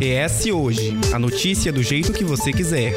ES Hoje a notícia do jeito que você quiser.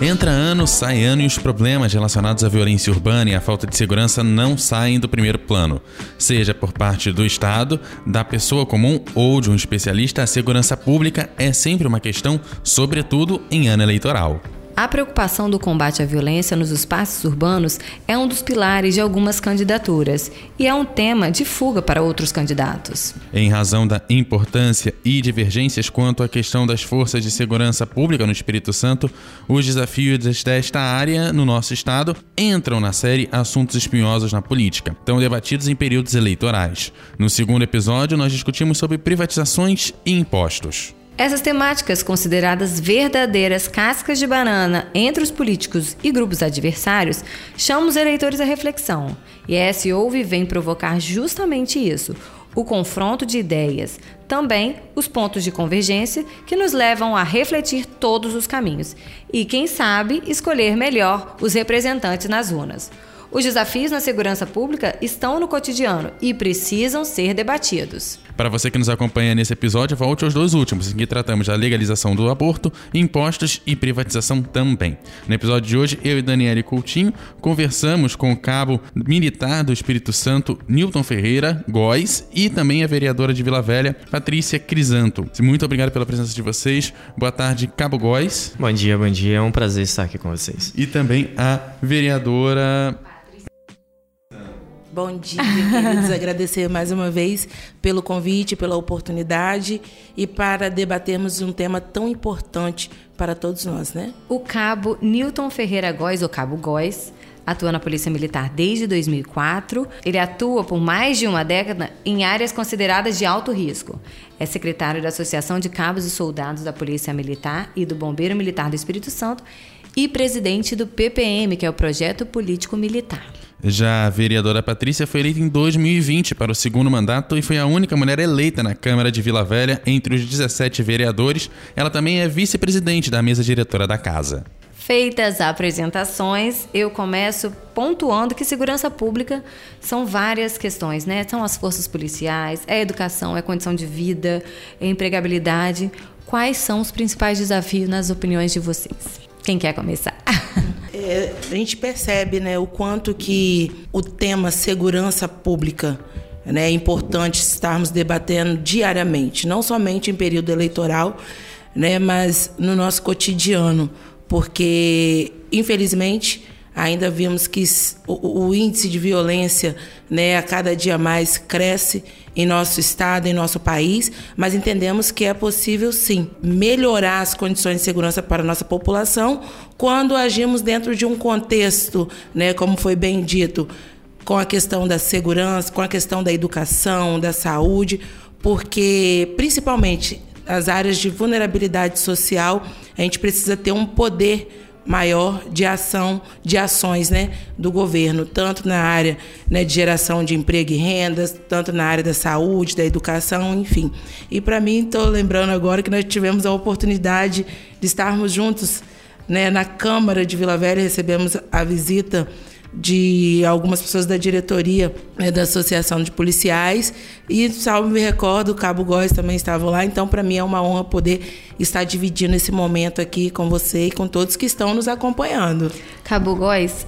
Entra ano, sai ano e os problemas relacionados à violência urbana e à falta de segurança não saem do primeiro plano. Seja por parte do Estado, da pessoa comum ou de um especialista, a segurança pública é sempre uma questão, sobretudo em ano eleitoral. A preocupação do combate à violência nos espaços urbanos é um dos pilares de algumas candidaturas e é um tema de fuga para outros candidatos. Em razão da importância e divergências quanto à questão das forças de segurança pública no Espírito Santo, os desafios desta área no nosso estado entram na série Assuntos Espinhosos na Política, tão debatidos em períodos eleitorais. No segundo episódio, nós discutimos sobre privatizações e impostos. Essas temáticas, consideradas verdadeiras cascas de banana entre os políticos e grupos adversários, chamam os eleitores à reflexão. E a S Ouve vem provocar justamente isso: o confronto de ideias, também os pontos de convergência que nos levam a refletir todos os caminhos e, quem sabe, escolher melhor os representantes nas urnas. Os desafios na segurança pública estão no cotidiano e precisam ser debatidos. Para você que nos acompanha nesse episódio, volte aos dois últimos, em que tratamos da legalização do aborto, impostos e privatização também. No episódio de hoje, eu e Daniele Coutinho conversamos com o cabo militar do Espírito Santo, Newton Ferreira Góes, e também a vereadora de Vila Velha, Patrícia Crisanto. Muito obrigado pela presença de vocês. Boa tarde, Cabo Góes. Bom dia, bom dia. É um prazer estar aqui com vocês. E também a vereadora Bom dia, queridos. Agradecer mais uma vez pelo convite, pela oportunidade e para debatermos um tema tão importante para todos nós, né? O cabo Newton Ferreira Góes, ou Cabo Góes, atua na Polícia Militar desde 2004. Ele atua por mais de uma década em áreas consideradas de alto risco. É secretário da Associação de Cabos e Soldados da Polícia Militar e do Bombeiro Militar do Espírito Santo e presidente do PPM, que é o Projeto Político Militar. Já a vereadora Patrícia foi eleita em 2020 para o segundo mandato e foi a única mulher eleita na Câmara de Vila Velha entre os 17 vereadores. Ela também é vice-presidente da mesa diretora da casa. Feitas as apresentações, eu começo pontuando que segurança pública são várias questões, né? São as forças policiais, é educação, é condição de vida, é empregabilidade. Quais são os principais desafios nas opiniões de vocês? Quem quer começar? É, a gente percebe né, o quanto que o tema segurança pública né, é importante estarmos debatendo diariamente, não somente em período eleitoral, né, mas no nosso cotidiano, porque, infelizmente, ainda vimos que o, o, índice de violência né, a cada dia mais cresce em nosso estado, em nosso país, mas entendemos que é possível sim melhorar as condições de segurança para a nossa população quando agimos dentro de um contexto, né, como foi bem dito, com a questão da segurança, com a questão da educação, da saúde, porque principalmente as áreas de vulnerabilidade social, a gente precisa ter um poder maior de ação, de ações né, do governo, tanto na área né, de geração de emprego e rendas, tanto na área da saúde, da educação, enfim. E para mim, estou lembrando agora que nós tivemos a oportunidade de estarmos juntos né, na Câmara de Vila Velha, recebemos a visita de algumas pessoas da diretoria né, da Associação de Policiais e, salvo me recordo, o Cabo Góes também estava lá. Então, para mim é uma honra poder estar dividindo esse momento aqui com você e com todos que estão nos acompanhando. Cabo Góes,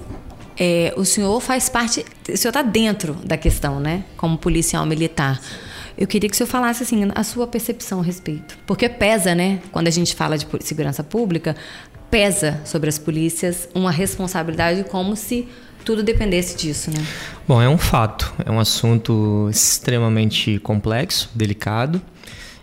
é, o senhor faz parte, o senhor está dentro da questão, né? Como policial militar. Eu queria que o senhor falasse assim a sua percepção a respeito, porque pesa, né? Quando a gente fala de segurança pública, pesa sobre as polícias uma responsabilidade como se tudo dependesse disso, né? Bom, é um fato, é um assunto extremamente complexo, delicado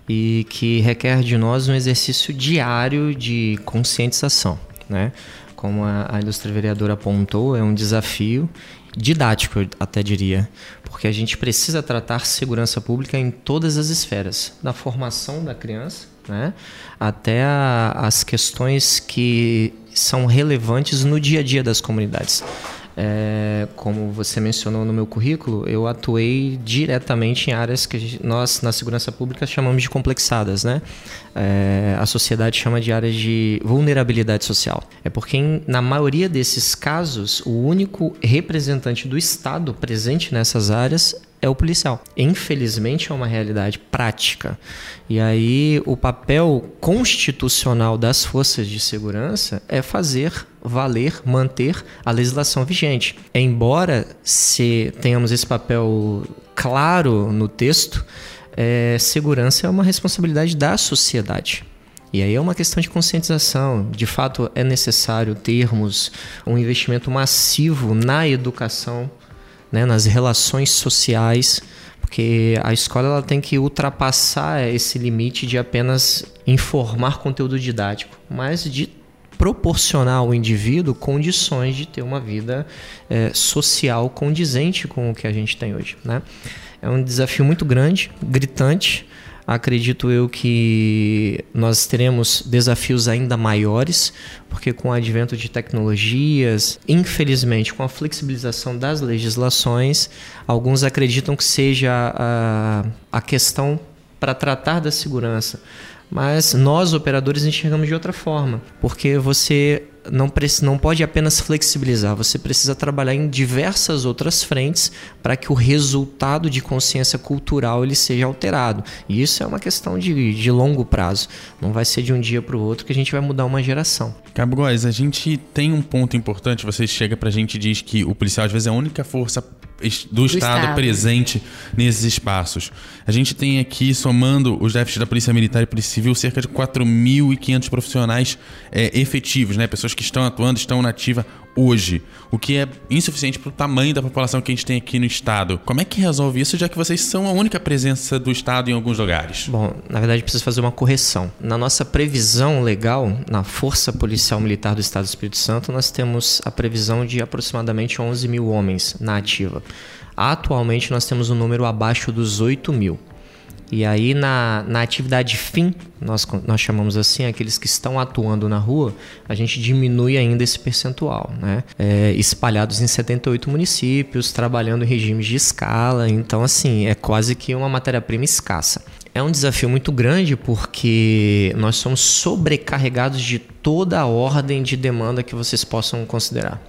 e que requer de nós um exercício diário de conscientização, né? Como a, ilustre vereadora apontou, é um desafio didático, eu até diria, porque a gente precisa tratar segurança pública em todas as esferas, da formação da criança, né, até a, as questões que são relevantes no dia a dia das comunidades. É, como você mencionou no meu currículo, eu atuei diretamente em áreas que nós, na segurança pública, chamamos de complexadas. Né? É, a sociedade chama de áreas de vulnerabilidade social. É porque, na maioria desses casos, o único representante do Estado presente nessas áreas é o policial. Infelizmente é uma realidade prática. E aí o papel constitucional das forças de segurança é fazer valer, manter a legislação vigente. Embora se tenhamos esse papel claro no texto, é, segurança é uma responsabilidade da sociedade. E aí é uma questão de conscientização. De fato, é necessário termos um investimento massivo na educação né, nas relações sociais, porque a escola ela tem que ultrapassar esse limite de apenas informar conteúdo didático, mas de proporcionar ao indivíduo condições de ter uma vida é, social condizente com o que a gente tem hoje. Né? É um desafio muito grande, gritante, Acredito eu que nós teremos desafios ainda maiores, porque com o advento de tecnologias, infelizmente, com a flexibilização das legislações, alguns acreditam que seja a, a questão para tratar da segurança. Mas nós, operadores, enxergamos de outra forma, porque você não, não pode apenas flexibilizar, você precisa trabalhar em diversas outras frentes para que o resultado de consciência cultural ele seja alterado. E isso é uma questão de, de longo prazo. Não vai ser de um dia para o outro que a gente vai mudar uma geração. Cabo Góes, a gente tem um ponto importante. Você chega para a gente e diz que o policial às vezes é a única força do, do Estado, Estado, presente nesses espaços. A gente tem aqui, somando os déficits da Polícia Militar e Polícia Civil, cerca de 4.500 profissionais é, efetivos, né? pessoas que estão atuando, estão na ativa hoje, o que é insuficiente para o tamanho da população que a gente tem aqui no estado. Como é que resolve isso, já que vocês são a única presença do estado em alguns lugares? Bom, na verdade precisa fazer uma correção. Na nossa previsão legal, na Força Policial Militar do Estado do Espírito Santo, nós temos a previsão de aproximadamente 11 mil homens na ativa. Atualmente nós temos um número abaixo dos 8 mil. E aí, na, na atividade fim, nós, nós chamamos assim, aqueles que estão atuando na rua, a gente diminui ainda esse percentual, né? É, espalhados em 78 municípios, trabalhando em regimes de escala. Então, assim, é quase que uma matéria-prima escassa. É um desafio muito grande porque nós somos sobrecarregados de toda a ordem de demanda que vocês possam considerar.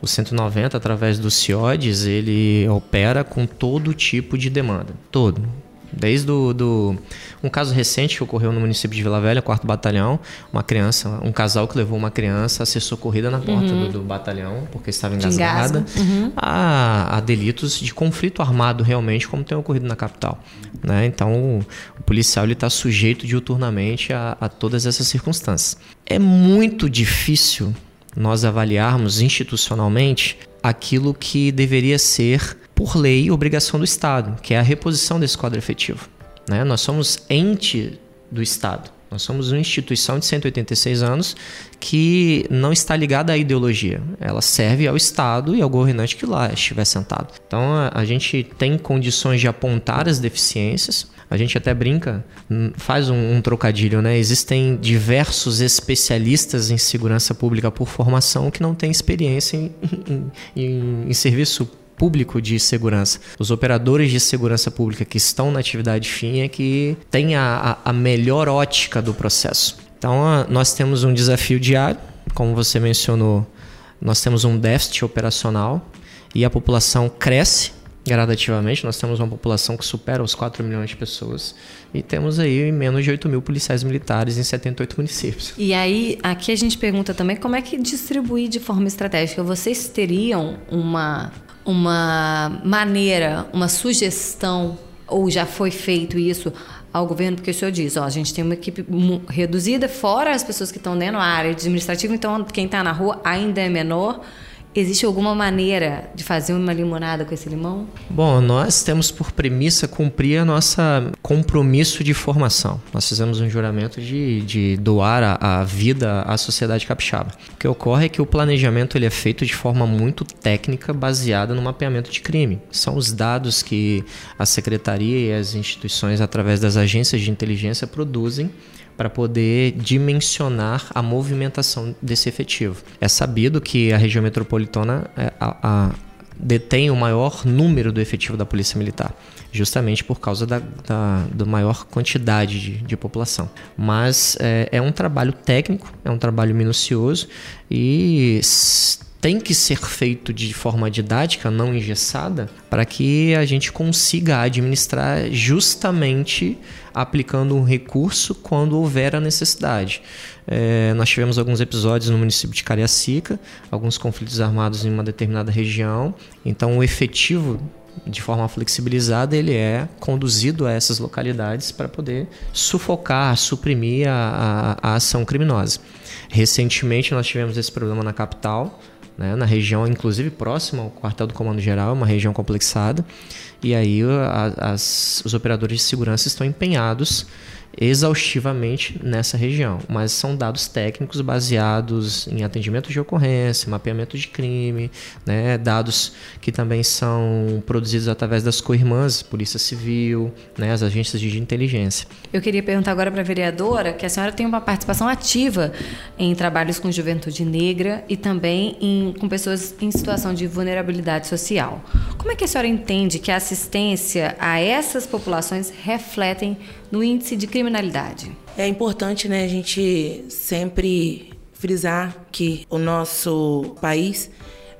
O 190, através do CIODES, ele opera com todo tipo de demanda. Todo Desde do, do, um caso recente que ocorreu no município de Vila Velha, quarto batalhão, uma criança, um casal que levou uma criança a ser socorrida na porta uhum. do, do, batalhão porque estava engasgada, uhum. a, a, delitos de conflito armado realmente, como tem ocorrido na capital. Né? Então, o, o policial está sujeito diuturnamente a, a todas essas circunstâncias. É muito difícil nós avaliarmos institucionalmente aquilo que deveria ser por lei, obrigação do Estado, que é a reposição desse quadro efetivo. Né? Nós somos ente do Estado. Nós somos uma instituição de 186 anos que não está ligada à ideologia. Ela serve ao Estado e ao governante que lá estiver sentado. Então a, gente tem condições de apontar as deficiências. A gente até brinca, hum, faz um, um trocadilho, né? Existem diversos especialistas em segurança pública por formação que não têm experiência em, em, em, em serviço público de segurança. Os operadores de segurança pública que estão na atividade fim é que têm a, a, melhor ótica do processo. Então, a, nós temos um desafio diário, como você mencionou, nós temos um déficit operacional e a população cresce gradativamente. Nós temos uma população que supera os 4 milhões de pessoas e temos aí menos de 8 mil policiais militares em 78 municípios. E aí, aqui a gente pergunta também como é que distribuir de forma estratégica. Vocês teriam uma uma maneira, uma sugestão, ou já foi feito isso ao governo, porque o senhor diz, ó, a gente tem uma equipe reduzida, fora as pessoas que estão dentro da área administrativa, então quem está na rua ainda é menor. Existe alguma maneira de fazer uma limonada com esse limão? Bom, nós temos por premissa cumprir a nossa compromisso de formação. Nós fizemos um juramento de, de doar a, a, vida à sociedade capixaba. O que ocorre é que o planejamento ele é feito de forma muito técnica, baseada no mapeamento de crime. São os dados que a secretaria e as instituições, através das agências de inteligência, produzem para poder dimensionar a movimentação desse efetivo. É sabido que a região metropolitana é, a, a, detém o maior número do efetivo da Polícia Militar, justamente por causa da, da, da maior quantidade de, de população. Mas é, é um trabalho técnico, é um trabalho minucioso e tem que ser feito de forma didática, não engessada, para que a gente consiga administrar justamente aplicando um recurso quando houver a necessidade. É, nós tivemos alguns episódios no município de Cariacica, alguns conflitos armados em uma determinada região, então o efetivo de forma flexibilizada, ele é conduzido a essas localidades para poder sufocar, suprimir a, a, a ação criminosa. Recentemente, nós tivemos esse problema na capital, né, na região, inclusive próxima ao quartel do Comando Geral, uma região complexada. E aí a, as, os operadores de segurança estão empenhados exaustivamente nessa região, mas são dados técnicos baseados em atendimento de ocorrência, mapeamento de crime, né, dados que também são produzidos através das co-irmãs, Polícia Civil, né, as agências de inteligência. Eu queria perguntar agora para a vereadora que a senhora tem uma participação ativa em trabalhos com juventude negra e também em, com pessoas em situação de vulnerabilidade social. Como é que a senhora entende que a assistência a essas populações refletem no índice de criminalidade? É importante né, a gente sempre frisar que o nosso país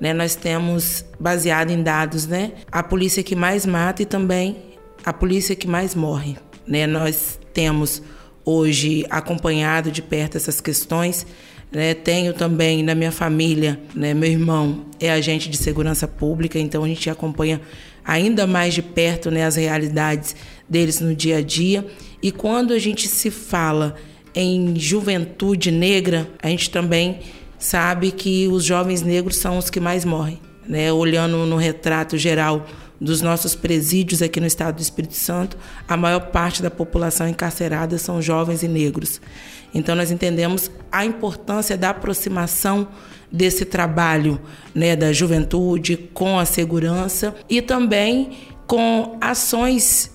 né, nós temos baseado em dados né, a polícia que mais mata e também a polícia que mais morre. Né? Nós temos hoje acompanhado de perto essas questões. Né? Tenho também na minha família, né? meu irmão é agente de segurança pública, então a gente acompanha ainda mais de perto né, as realidades deles no dia a dia. E quando a gente se fala em juventude negra, a gente também sabe que os jovens negros são os que mais morrem. Né? Olhando no retrato geral dos nossos presídios aqui no estado do Espírito Santo, a maior parte da população encarcerada são jovens e negros. Então nós entendemos a importância da aproximação desse trabalho né, da juventude com a segurança e também com ações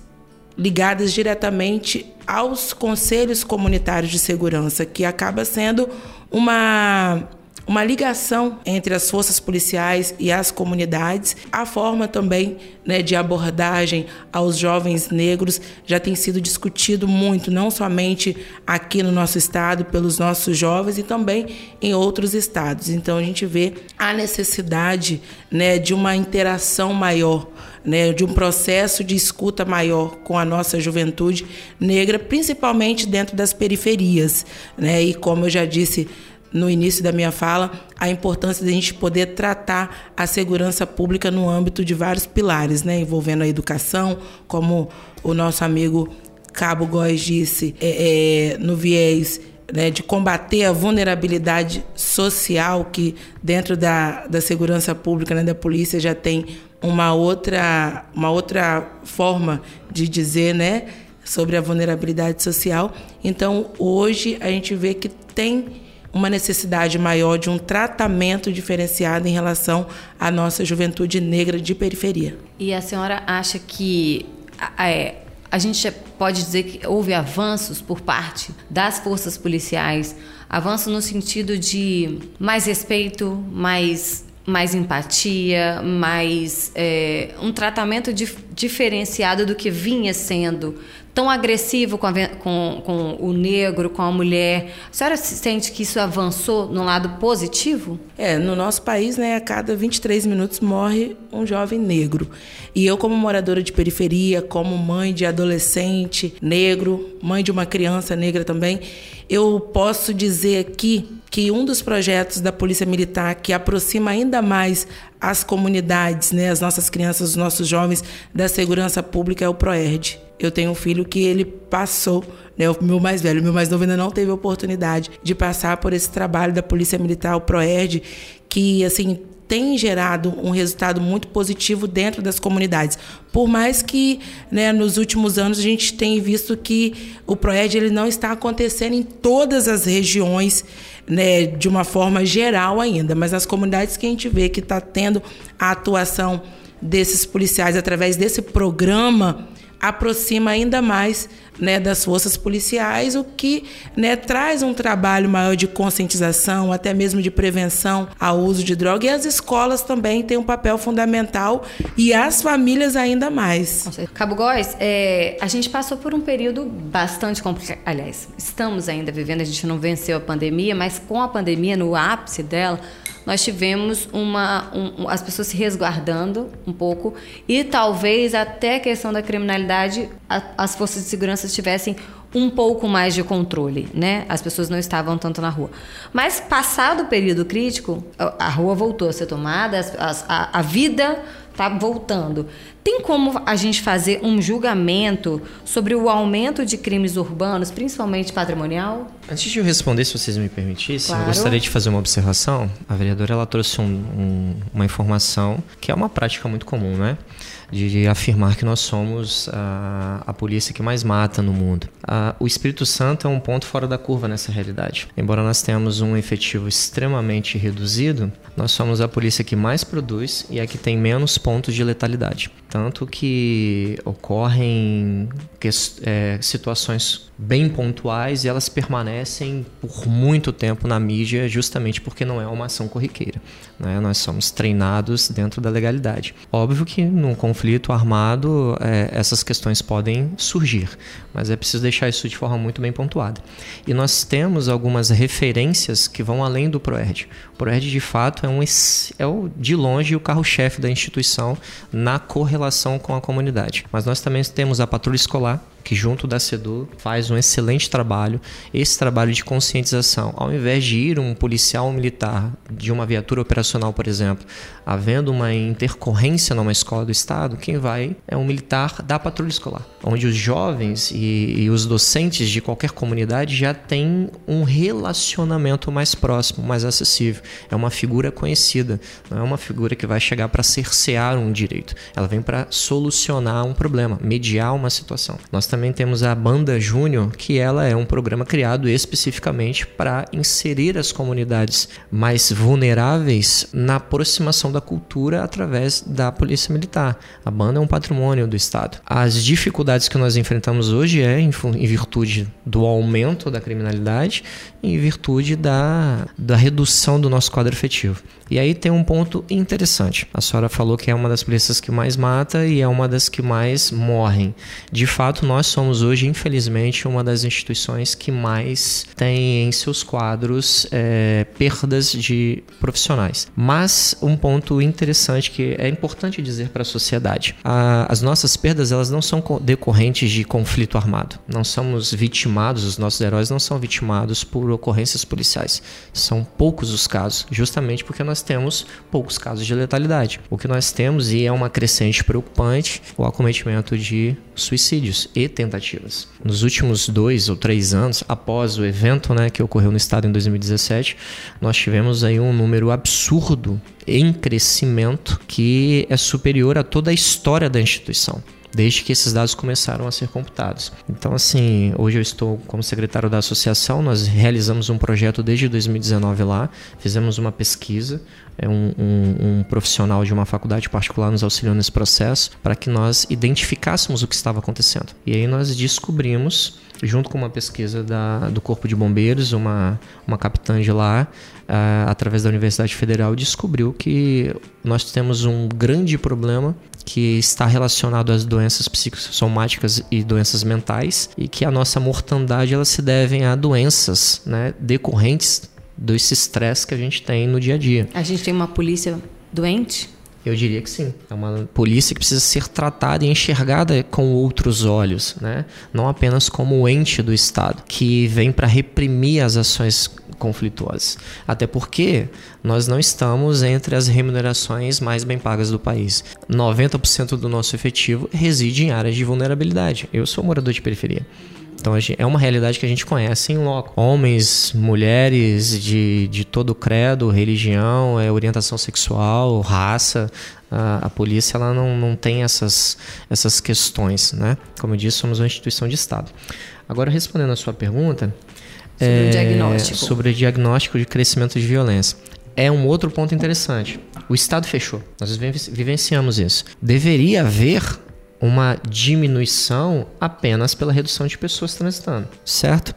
ligadas diretamente aos conselhos comunitários de segurança, que acaba sendo uma uma ligação entre as forças policiais e as comunidades. A forma também né, de abordagem aos jovens negros já tem sido discutido muito, não somente aqui no nosso estado, pelos nossos jovens, e também em outros estados. Então a gente vê a necessidade né, de uma interação maior. Né, de um processo de escuta maior com a nossa juventude negra, principalmente dentro das periferias. Né? E como eu já disse no início da minha fala, a importância de a gente poder tratar a segurança pública no âmbito de vários pilares, né, envolvendo a educação, como o nosso amigo Cabo Góes disse, é, é, no viés né, de combater a vulnerabilidade social que dentro da, da segurança pública, né, da polícia, já tem uma outra, uma outra forma de dizer, né, sobre a vulnerabilidade social. Então, hoje a gente vê que tem uma necessidade maior de um tratamento diferenciado em relação à nossa juventude negra de periferia. E a senhora acha que é, a gente pode dizer que houve avanços por parte das forças policiais, avanço no sentido de mais respeito, mais mais empatia, mais é, um tratamento dif diferenciado do que vinha sendo tão agressivo com, a, com, com, o negro, com a mulher. A senhora sente que isso avançou no lado positivo? É, no nosso país, né, a cada 23 minutos morre um jovem negro. E eu, como moradora de periferia, como mãe de adolescente negro, mãe de uma criança negra também, eu posso dizer aqui que um dos projetos da Polícia Militar que aproxima ainda mais as comunidades, né, as nossas crianças, os nossos jovens da segurança pública é o ProERD. Eu tenho um filho que ele passou, né, o meu mais velho, o meu mais novo ainda não teve oportunidade de passar por esse trabalho da Polícia Militar, o ProERD, que assim tem gerado um resultado muito positivo dentro das comunidades. Por mais que né, nos últimos anos a gente tenha visto que o ProED ele não está acontecendo em todas as regiões né, de uma forma geral ainda, mas nas comunidades que a gente vê que está tendo a atuação desses policiais através desse programa aproxima ainda mais né, das forças policiais, o que né, traz um trabalho maior de conscientização, até mesmo de prevenção ao uso de droga. E as escolas também têm um papel fundamental e as famílias ainda mais. Cabo Góes, é, a gente passou por um período bastante complicado. Aliás, estamos ainda vivendo, a gente não venceu a pandemia, mas com a pandemia no ápice dela, nós tivemos uma, um, as pessoas se resguardando um pouco e talvez até a questão da criminalidade, a, as forças de segurança tivessem um pouco mais de controle, né? As pessoas não estavam tanto na rua. Mas passado o período crítico, a, rua voltou a ser tomada, as, a, a vida está voltando. Tem como a gente fazer um julgamento sobre o aumento de crimes urbanos, principalmente patrimonial? Antes de eu responder, se vocês me permitissem, claro. eu gostaria de fazer uma observação. A vereadora ela trouxe um, um, uma informação que é uma prática muito comum, né? de afirmar que nós somos a, a polícia que mais mata no mundo. A, o Espírito Santo é um ponto fora da curva nessa realidade. Embora nós tenhamos um efetivo extremamente reduzido, nós somos a polícia que mais produz e é que tem menos pontos de letalidade. Tanto que ocorrem que, é, situações bem pontuais e elas permanecem por muito tempo na mídia justamente porque não é uma ação corriqueira. Né? Nós somos treinados dentro da legalidade. Óbvio que num conflito armado é, essas questões podem surgir, mas é preciso deixar isso de forma muito bem pontuada. E nós temos algumas referências que vão além do ProERD. O ProERD, de fato, é, um, é o, de longe o carro-chefe da instituição na correlação com a comunidade. Mas nós também temos a patrulha escolar, que junto da CEDU faz um excelente trabalho, esse trabalho de conscientização. Ao invés de ir um policial militar de uma viatura operacional, por exemplo, havendo uma intercorrência numa escola do Estado, quem vai é um militar da patrulha escolar, onde os jovens e, e os docentes de qualquer comunidade já têm um relacionamento mais próximo, mais acessível. É uma figura conhecida, não é uma figura que vai chegar para cercear um direito, ela vem para solucionar um problema, mediar uma situação. Nós também temos a Banda Júnior, que ela é um programa criado especificamente para inserir as comunidades mais vulneráveis na aproximação da cultura através da Polícia Militar. A banda é um patrimônio do Estado. As dificuldades que nós enfrentamos hoje é em, em virtude do aumento da criminalidade em virtude da, da redução do nosso quadro efetivo. E aí tem um ponto interessante. A senhora falou que é uma das polícias que mais mata e é uma das que mais morrem. De fato, nós somos hoje, infelizmente, uma das instituições que mais tem em seus quadros é, perdas de profissionais. Mas um ponto interessante que é importante dizer para a sociedade: as nossas perdas elas não são decorrentes de conflito armado. Não somos vitimados, os nossos heróis não são vitimados por ocorrências policiais. São poucos os casos, justamente porque nós temos poucos casos de letalidade. O que nós temos, e é uma crescente preocupante, o acometimento de suicídios e tentativas. Nos últimos dois ou três anos, após o evento né, que ocorreu no estado em 2017, nós tivemos aí um número absurdo em crescimento que é superior a toda a história da instituição desde que esses dados começaram a ser computados. Então, assim, hoje eu estou como secretário da associação, nós realizamos um projeto desde 2019 lá, fizemos uma pesquisa, é um, um, um, profissional de uma faculdade particular nos auxiliou nesse processo para que nós identificássemos o que estava acontecendo. E aí nós descobrimos, junto com uma pesquisa da, do Corpo de Bombeiros, uma, uma capitã de lá, uh, através da Universidade Federal, descobriu que nós temos um grande problema que está relacionado às doenças psicossomáticas e doenças mentais e que a nossa mortandade ela se deve a doenças né, decorrentes desse estresse que a gente tem no dia a dia. A gente tem uma polícia doente? Eu diria que sim. É uma polícia que precisa ser tratada e enxergada com outros olhos, né? Não apenas como ente do Estado, que vem para reprimir as ações conflituosas. Até porque nós não estamos entre as remunerações mais bem pagas do país. 90% do nosso efetivo reside em áreas de vulnerabilidade. Eu sou morador de periferia. Então é uma realidade que a gente conhece em loco. Homens, mulheres de, de todo credo, religião, é, orientação sexual, raça. A, a, polícia ela não, não tem essas, essas questões, né? Como eu disse, somos uma instituição de Estado. Agora, respondendo a sua pergunta... Sobre é, o diagnóstico. Sobre o diagnóstico de crescimento de violência. É um outro ponto interessante. O Estado fechou. Nós vivenciamos isso. Deveria haver uma diminuição apenas pela redução de pessoas transitando, certo?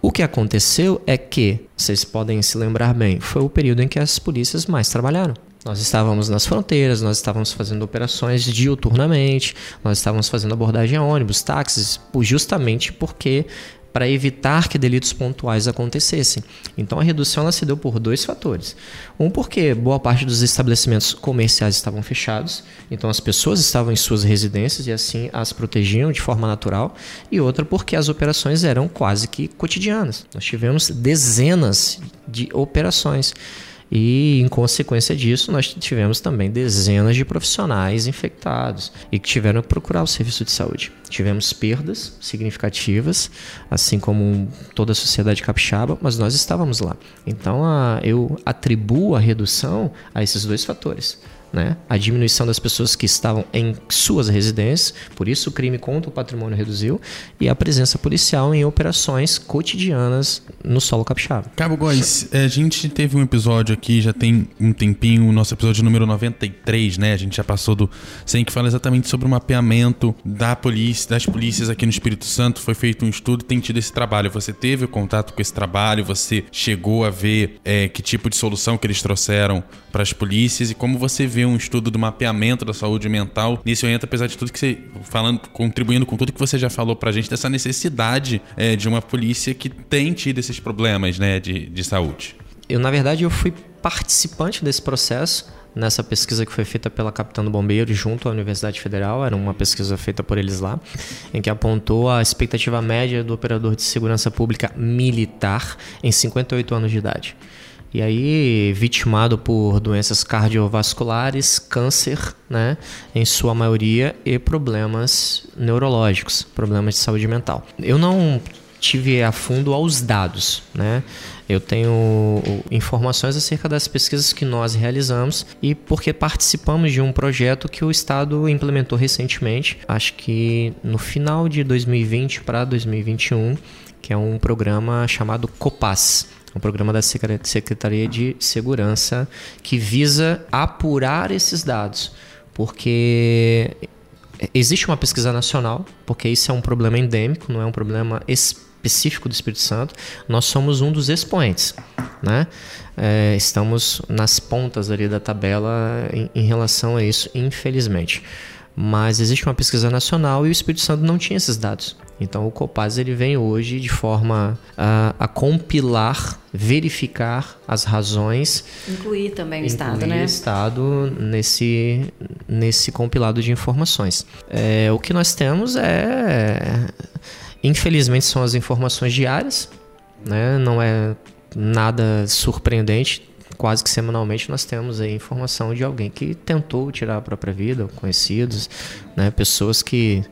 O que aconteceu é que, vocês podem se lembrar bem, foi o período em que as polícias mais trabalharam. Nós estávamos nas fronteiras, nós estávamos fazendo operações diuturnamente, nós estávamos fazendo abordagem a ônibus, táxis, justamente porque para evitar que delitos pontuais acontecessem. Então a redução ela se deu por dois fatores. Um porque boa parte dos estabelecimentos comerciais estavam fechados, então as pessoas estavam em suas residências e assim as protegiam de forma natural, e outra porque as operações eram quase que cotidianas. Nós tivemos dezenas de operações. E, em consequência disso, nós tivemos também dezenas de profissionais infectados e que tiveram que procurar o serviço de saúde. Tivemos perdas significativas, assim como toda a sociedade capixaba, mas nós estávamos lá. Então, a, eu atribuo a redução a esses dois fatores né? a diminuição das pessoas que estavam em suas residências, por isso o crime contra o patrimônio reduziu, e a presença policial em operações cotidianas no solo capixaba. Cabo Góis, a gente teve um episódio aqui, já tem um tempinho, o nosso episódio número 93, né? A gente já passou do sem que fala exatamente sobre o mapeamento da polícia, das polícias aqui no Espírito Santo, foi feito um estudo, tem tido esse trabalho. Você teve contato com esse trabalho, você chegou a ver é, que tipo de solução que eles trouxeram para as polícias e como você vê um estudo do mapeamento da saúde mental. Nisso eu entro, apesar de tudo que você falando, contribuindo com tudo que você já falou pra gente dessa necessidade é, de uma polícia que tem tido esses problemas, né, de, de saúde. Eu, na verdade, eu fui participante desse processo nessa pesquisa que foi feita pela Capitã do Bombeiro junto à Universidade Federal, era uma pesquisa feita por eles lá, em que apontou a expectativa média do operador de segurança pública militar em 58 anos de idade. E aí, vitimado por doenças cardiovasculares, câncer, né, em sua maioria, e problemas neurológicos, problemas de saúde mental. Eu não tive a fundo aos dados, né? Eu tenho informações acerca das pesquisas que nós realizamos e porque participamos de um projeto que o Estado implementou recentemente, acho que no final de 2020 para 2021, que é um programa chamado COPAS um programa da Secretaria de Segurança que visa apurar esses dados, porque existe uma pesquisa nacional, porque isso é um problema endêmico, não é um problema específico do Espírito Santo. Nós somos um dos expoentes, né? É, estamos nas pontas ali da tabela em, em relação a isso, infelizmente. Mas existe uma pesquisa nacional e o Espírito Santo não tinha esses dados. Então o Copaz ele vem hoje de forma a, a compilar, verificar as razões. Incluir também o Estado, né? o Estado nesse, nesse compilado de informações. É, o que nós temos é. Infelizmente são as informações diárias, né? não é nada surpreendente. Quase que semanalmente nós temos aí informação de alguém que tentou tirar a própria vida, conhecidos, né? pessoas que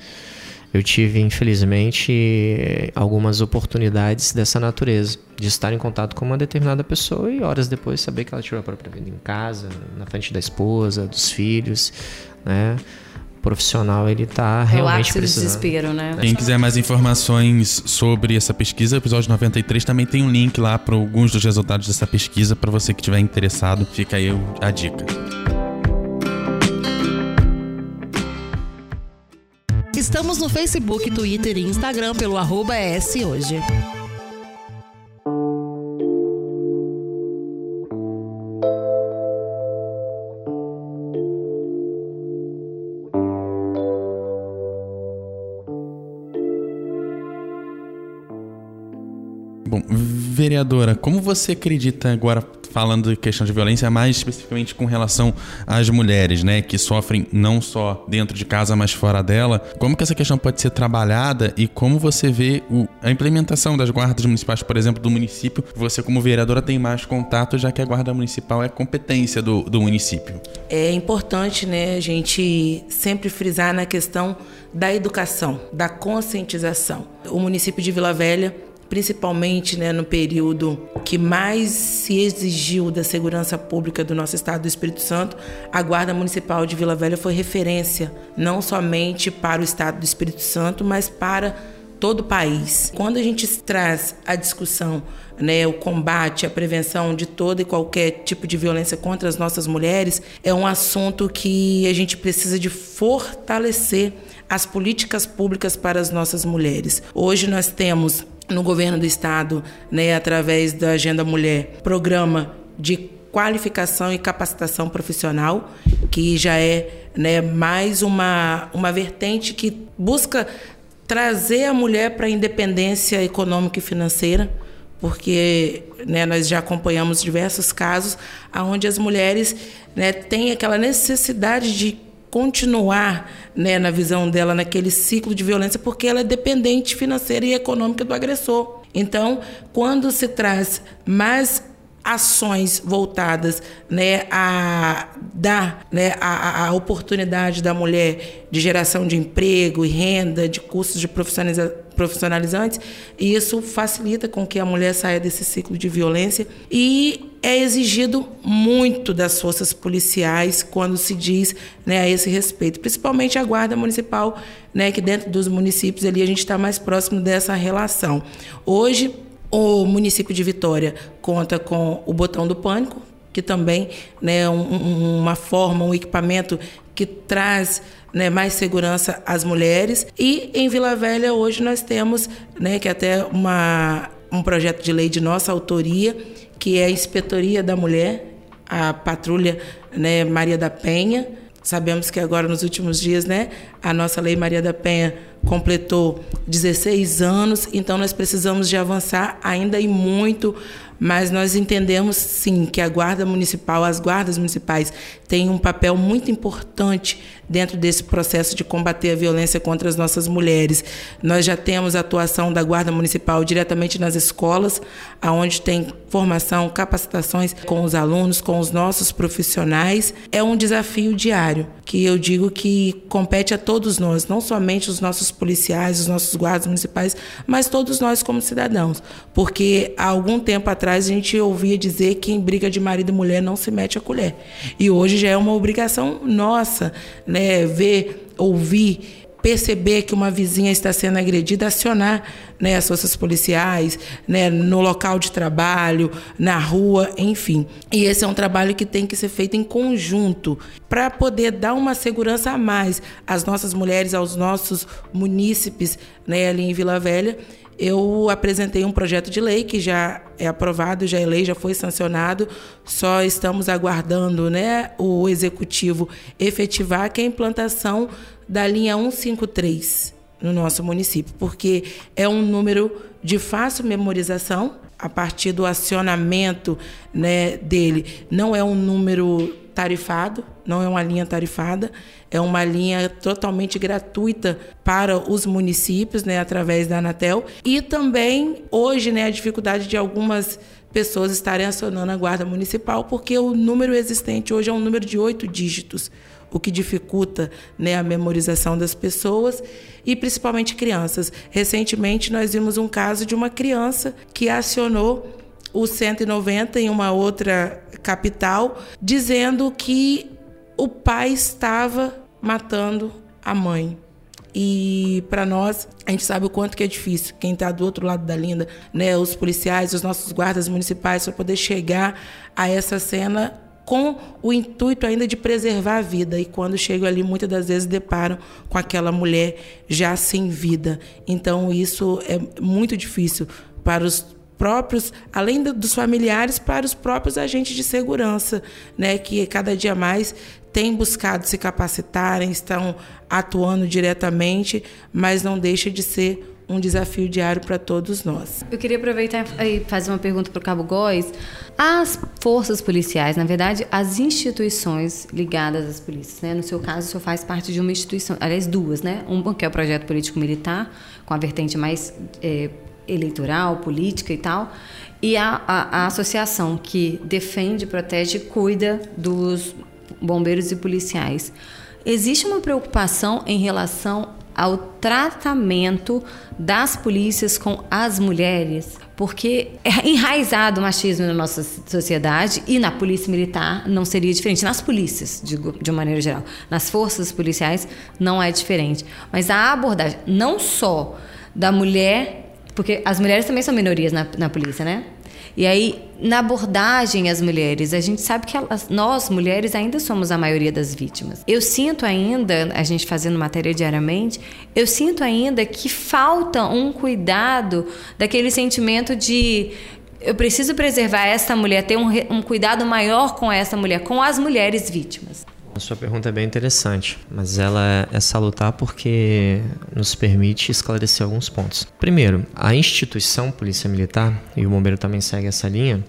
eu tive, infelizmente, algumas oportunidades dessa natureza, de estar em contato com uma determinada pessoa e horas depois saber que ela tirou a própria vida em casa, na frente da esposa, dos filhos, né? O profissional ele está realmente é o precisando. desespero, né? Quem quiser mais informações sobre essa pesquisa, o episódio 93 também tem um link lá para alguns dos resultados dessa pesquisa para você que estiver interessado. Fica aí a dica. Estamos no Facebook, Twitter e Instagram pelo arroba Hoje. Vereadora, como você acredita agora falando de questão de violência, mais especificamente com relação às mulheres, né, que sofrem não só dentro de casa, mas fora dela. Como que essa questão pode ser trabalhada e como você vê o, a implementação das guardas municipais, por exemplo, do município? Você, como vereadora, tem mais contato, já que a guarda municipal é competência do, do município. É importante, né, a gente sempre frisar na questão da educação, da conscientização. O município de Vila Velha principalmente né, no período que mais se exigiu da segurança pública do nosso estado do Espírito Santo, a Guarda Municipal de Vila Velha foi referência não somente para o estado do Espírito Santo, mas para todo o país. Quando a gente traz a discussão né, o combate, a prevenção de toda e qualquer tipo de violência contra as nossas mulheres, é um assunto que a gente precisa de fortalecer as políticas públicas para as nossas mulheres. Hoje nós temos no governo do estado, né, através da Agenda Mulher, programa de qualificação e capacitação profissional, que já é né, mais uma, uma vertente que busca trazer a mulher para a independência econômica e financeira, porque né, nós já acompanhamos diversos casos onde as mulheres né, têm aquela necessidade de continuar né, na visão dela naquele ciclo de violência porque ela é dependente financeira e econômica do agressor. Então, quando se traz mais ações voltadas né, a dar né, a, a, oportunidade da mulher de geração de emprego e renda, de cursos de profissionalizantes, e isso facilita com que a mulher saia desse ciclo de violência e é exigido muito das forças policiais quando se diz né, a esse respeito, principalmente a guarda municipal, né, que dentro dos municípios ali a gente está mais próximo dessa relação. Hoje o município de Vitória conta com o botão do pânico, que também né, um, uma forma, um equipamento que traz né, mais segurança às mulheres. E em Vila Velha hoje nós temos, né, que é até uma, um projeto de lei de nossa autoria, que é a Inspetoria da Mulher, a patrulha né, Maria da Penha. Sabemos que agora nos últimos dias, né, a nossa lei Maria da Penha completou 16 anos, então nós precisamos de avançar ainda e muito mas nós entendemos sim que a guarda municipal, as guardas municipais têm um papel muito importante dentro desse processo de combater a violência contra as nossas mulheres. Nós já temos a atuação da guarda municipal diretamente nas escolas, aonde tem formação, capacitações com os alunos, com os nossos profissionais. É um desafio diário que eu digo que compete a todos nós, não somente os nossos policiais, os nossos guardas municipais, mas todos nós como cidadãos, porque há algum tempo atrás a gente ouvia dizer que em briga de marido e mulher não se mete a colher. E hoje já é uma obrigação nossa, né, ver, ouvir perceber que uma vizinha está sendo agredida, acionar né, as forças policiais, né, no local de trabalho, na rua, enfim. E esse é um trabalho que tem que ser feito em conjunto para poder dar uma segurança a mais às nossas mulheres, aos nossos munícipes né, ali em Vila Velha eu apresentei um projeto de lei que já é aprovado, já é lei, já foi sancionado, só estamos aguardando né, o executivo efetivar que a implantação da linha 153 no nosso município, porque é um número de fácil memorização a partir do acionamento né, dele. Não é um número tarifado, não é uma linha tarifada, é uma linha totalmente gratuita para os municípios, né, através da Anatel. E também hoje, né, a dificuldade de algumas pessoas estarem acionando a guarda municipal, porque o número existente hoje é um número de oito dígitos, o que dificulta né, a memorização das pessoas e principalmente crianças. Recentemente nós vimos um caso de uma criança que acionou o 190 em uma outra capital, dizendo que o pai estava matando a mãe. E para nós, a gente sabe o quanto que é difícil. Quem está do outro lado da linda, né, os policiais, os nossos guardas municipais, para poder chegar a essa cena com o intuito ainda de preservar a vida. E quando chegam ali, muitas das vezes deparam com aquela mulher já sem vida. Então, isso é muito difícil para os próprios, além dos familiares, para os próprios agentes de segurança, né, que cada dia mais têm buscado se capacitarem, estão atuando diretamente, mas não deixa de ser um desafio diário para todos nós. Eu queria aproveitar e fazer uma pergunta para o Cabo Góes. As forças policiais, na verdade, as instituições ligadas às polícias, né? No seu caso, o senhor faz parte de uma instituição, aliás, duas, né? Uma que é o projeto político militar, com a vertente mais é, eleitoral, política e tal, e a, a, a associação que defende, protege e cuida dos bombeiros e policiais. Existe uma preocupação em relação ao tratamento das polícias com as mulheres, porque é enraizado o machismo na nossa sociedade e na polícia militar não seria diferente. Nas polícias, digo, de uma maneira geral, nas forças policiais não é diferente. Mas a abordagem não só da mulher, porque as mulheres também são minorias na, na polícia, né? E aí, na abordagem às mulheres, a gente sabe que elas, nós, mulheres, ainda somos a maioria das vítimas. Eu sinto ainda, a gente fazendo matéria diariamente, eu sinto ainda que falta um cuidado daquele sentimento de eu preciso preservar essa mulher, ter um, um cuidado maior com essa mulher, com as mulheres vítimas. A sua pergunta é bem interessante, mas ela é salutar porque nos permite esclarecer alguns pontos. Primeiro, a instituição Polícia Militar, e o Bombeiro também segue essa linha,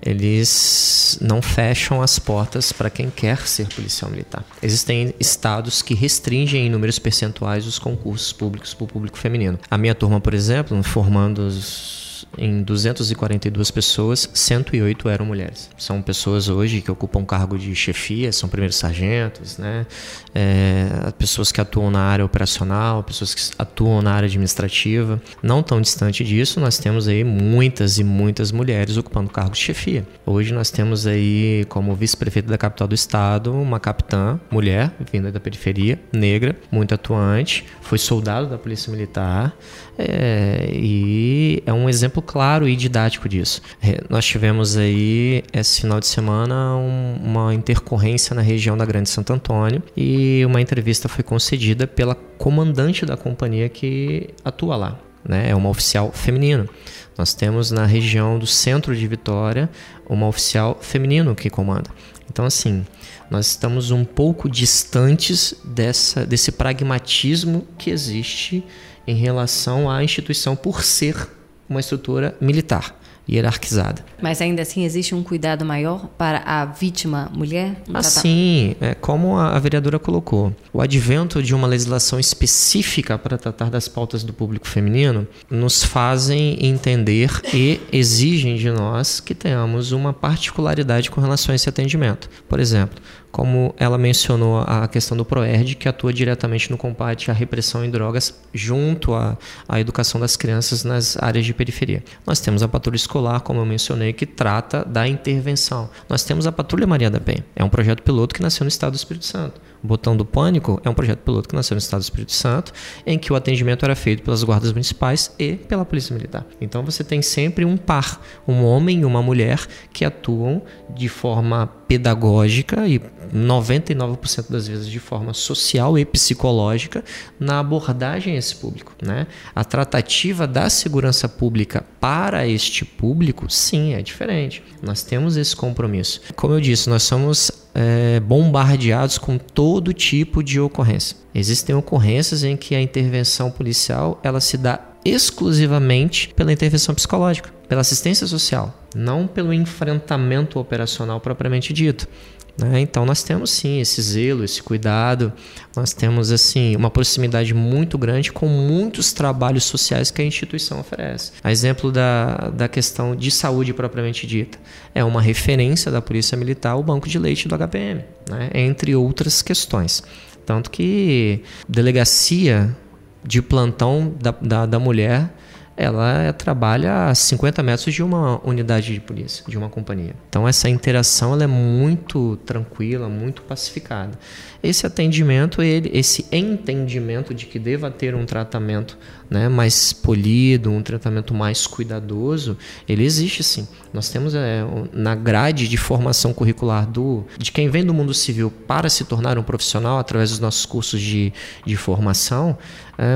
eles não fecham as portas para quem quer ser policial militar. Existem estados que restringem em números percentuais os concursos públicos para o público feminino. A minha turma, por exemplo, formando os em 242 pessoas, 108 eram mulheres. São pessoas hoje que ocupam cargo de chefia, são primeiros sargentos, né? É, pessoas que atuam na área operacional, pessoas que atuam na área administrativa. Não tão distante disso, nós temos aí muitas e muitas mulheres ocupando cargos de chefia. Hoje nós temos aí como vice-prefeita da capital do estado uma capitã, mulher, vinda da periferia, negra, muito atuante, foi soldado da polícia militar é, e é um exemplo claro e didático disso. É, nós tivemos aí esse final de semana um, uma intercorrência na região da Grande Santo Antônio e uma entrevista foi concedida pela comandante da companhia que atua lá. Né? É uma oficial feminina. Nós temos na região do centro de Vitória uma oficial feminino que comanda. Então, assim, nós estamos um pouco distantes dessa, desse pragmatismo que existe em relação à instituição por ser uma estrutura militar hierarquizada. Mas ainda assim existe um cuidado maior para a vítima mulher? Assim, é, como a, vereadora colocou, o advento de uma legislação específica para tratar das pautas do público feminino nos fazem entender e exigem de nós que tenhamos uma particularidade com relação a esse atendimento. Por exemplo, como ela mencionou a questão do PROERD, que atua diretamente no combate à repressão em drogas junto à, à educação das crianças nas áreas de periferia. Nós temos a patrulha escolar, como eu mencionei, que trata da intervenção. Nós temos a Patrulha Maria da Penha, é um projeto piloto que nasceu no estado do Espírito Santo. O Botão do Pânico é um projeto piloto que nasceu no estado do Espírito Santo, em que o atendimento era feito pelas guardas municipais e pela Polícia Militar. Então você tem sempre um par, um homem e uma mulher que atuam de forma pedagógica e 99% das vezes de forma social e psicológica na abordagem a esse público. Né? A tratativa da segurança pública para este público, sim, é diferente. Nós temos esse compromisso. Como eu disse, nós somos é, bombardeados com todo tipo de ocorrência. Existem ocorrências em que a intervenção policial ela se dá exclusivamente pela intervenção psicológica, pela assistência social, não pelo enfrentamento operacional propriamente dito. Né? Então nós temos sim esse zelo, esse cuidado, nós temos assim uma proximidade muito grande com muitos trabalhos sociais que a instituição oferece. A exemplo da, da questão de saúde propriamente dita, é uma referência da Polícia Militar o banco de leite do HPM, né? entre outras questões. Tanto que delegacia de plantão da, da, da mulher ela trabalha a 50 metros de uma unidade de polícia, de uma companhia. Então essa interação ela é muito tranquila, muito pacificada. Esse atendimento, ele, esse entendimento de que deva ter um tratamento né, mais polido, um tratamento mais cuidadoso, ele existe sim. Nós temos é, na grade de formação curricular do, de quem vem do mundo civil para se tornar um profissional através dos nossos cursos de, de formação,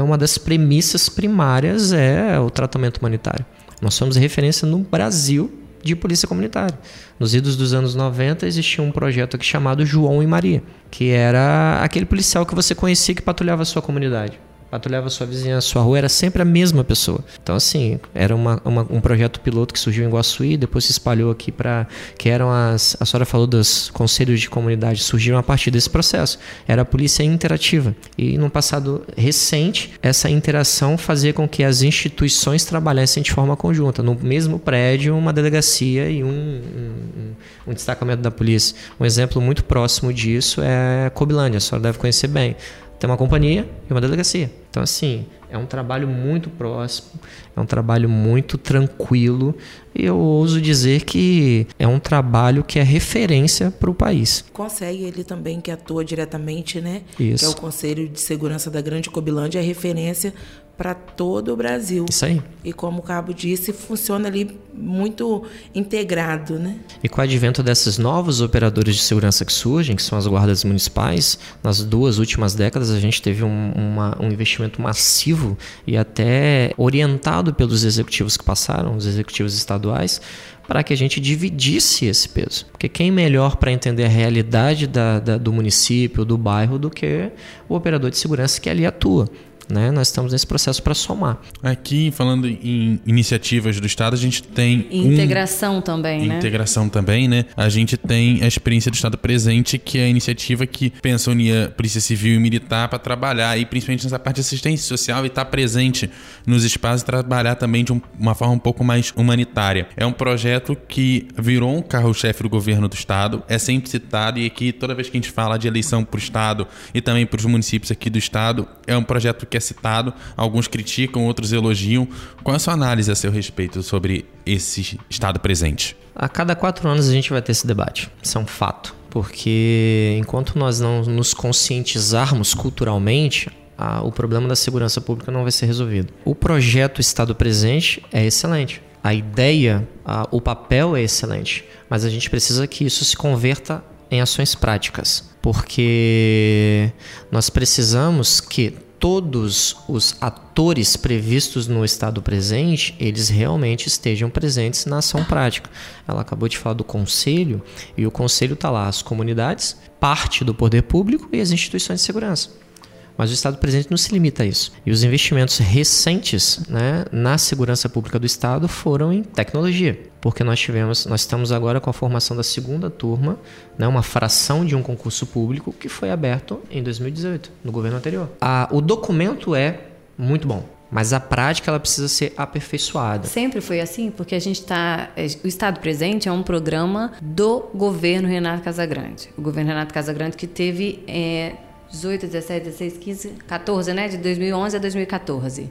uma das premissas primárias é o tratamento humanitário. Nós somos referência no Brasil de polícia comunitária. Nos idos dos anos 90 existia um projeto aqui chamado João e Maria, que era aquele policial que você conhecia que patrulhava a sua comunidade patrulhava sua vizinha, sua rua, era sempre a mesma pessoa. Então, assim, era uma, uma, um projeto piloto que surgiu em Guaçuí, depois se espalhou aqui para. que eram as. A senhora falou dos conselhos de comunidade, surgiram a partir desse processo. Era a polícia interativa. E no passado recente, essa interação fazia com que as instituições trabalhassem de forma conjunta. No mesmo prédio, uma delegacia e um, um, um destacamento da polícia. Um exemplo muito próximo disso é Cobilândia, a senhora deve conhecer bem tem uma companhia e uma delegacia. Então, assim, É um trabalho muito próximo, é um trabalho muito tranquilo e eu ouso dizer que é um trabalho que é referência para o país. Consegue ele também que atua diretamente, né? Isso. Que é o Conselho de Segurança da Grande Cobilândia, é referência para todo o Brasil. Isso aí. E como o Cabo disse, funciona ali muito integrado, né? E com o advento desses novos operadores de segurança que surgem, que são as guardas municipais, nas duas últimas décadas a gente teve um, uma, um investimento massivo e até orientado pelos executivos que passaram, os executivos estaduais, para que a gente dividisse esse peso. Porque quem melhor para entender a realidade da, da, do município, do bairro, do que o operador de segurança que ali atua. Né? Nós estamos nesse processo para somar. Aqui, falando em iniciativas do Estado, a gente tem. E um- integração também, né? Integração também, né? A gente tem a experiência do Estado presente, que é a iniciativa que pensa unir a Polícia Civil e Militar para trabalhar, aí, principalmente nessa parte de assistência social, e estar presente nos espaços e trabalhar também de um- uma forma um pouco mais humanitária. É um projeto que virou um carro-chefe do governo do Estado, é sempre citado, e aqui, toda vez que a gente fala de eleição para o Estado e também para os municípios aqui do Estado, é um projeto que é citado, alguns criticam, outros elogiam. Qual é a sua análise a seu respeito sobre esse Estado presente? A cada quatro anos a gente vai ter esse debate. Isso é um fato. Porque enquanto nós não nos conscientizarmos culturalmente, a- o problema da segurança pública não vai ser resolvido. O projeto Estado Presente é excelente. A ideia, a- o papel é excelente. Mas a gente precisa que isso se converta em ações práticas. Porque nós precisamos que todos os atores previstos no estado presente, eles realmente estejam presentes na ação prática. Ela acabou de falar do conselho, e o conselho está lá, as comunidades, parte do poder público e as instituições de segurança. Mas o Estado presente não se limita a isso. E os investimentos recentes né, na segurança pública do Estado foram em tecnologia. Porque nós tivemos, nós estamos agora com a formação da segunda turma, né, uma fração de um concurso público que foi aberto em 2018, no governo anterior. A- o documento é muito bom, mas a prática ela precisa ser aperfeiçoada. Sempre foi assim, porque a gente está. O Estado Presente é um programa do governo Renato Casagrande. O governo Renato Casagrande que teve é, 18, 17, 16, 15, 14, né? De 2011 a 2014.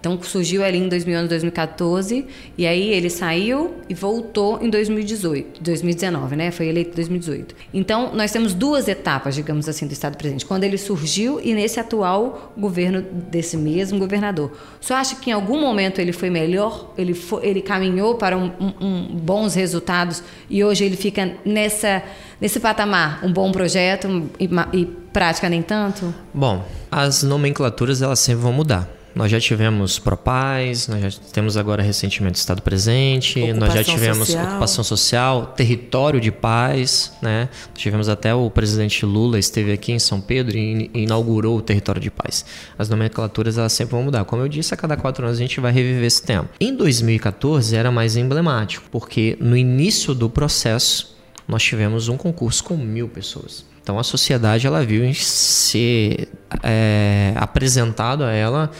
Então surgiu ali em 2011, 2014, e aí ele saiu e voltou em 2018, 2019, né? Foi eleito em 2018. Então nós temos duas etapas, digamos assim, do Estado presente. Quando ele surgiu e nesse atual governo desse mesmo governador. Senhor acha que em algum momento ele foi melhor? Ele, foi, ele caminhou para um, um- bons resultados e hoje ele fica nessa, nesse patamar? Um bom projeto e, e prática nem tanto? Bom, as nomenclaturas elas sempre vão mudar. Nós já tivemos Propaz, nós já temos agora recentemente Estado Presente, nós já Ocupação tivemos social. ocupação social, território de paz, né? Tivemos até o presidente Lula esteve aqui em São Pedro e in- inaugurou o território de paz. As nomenclaturas elas sempre vão mudar. Como eu disse, a cada quatro anos a gente vai reviver esse tema. Em 2014 era mais emblemático, porque no início do processo nós tivemos um concurso com mil pessoas. Então a sociedade ela viu em ser é, apresentado a ela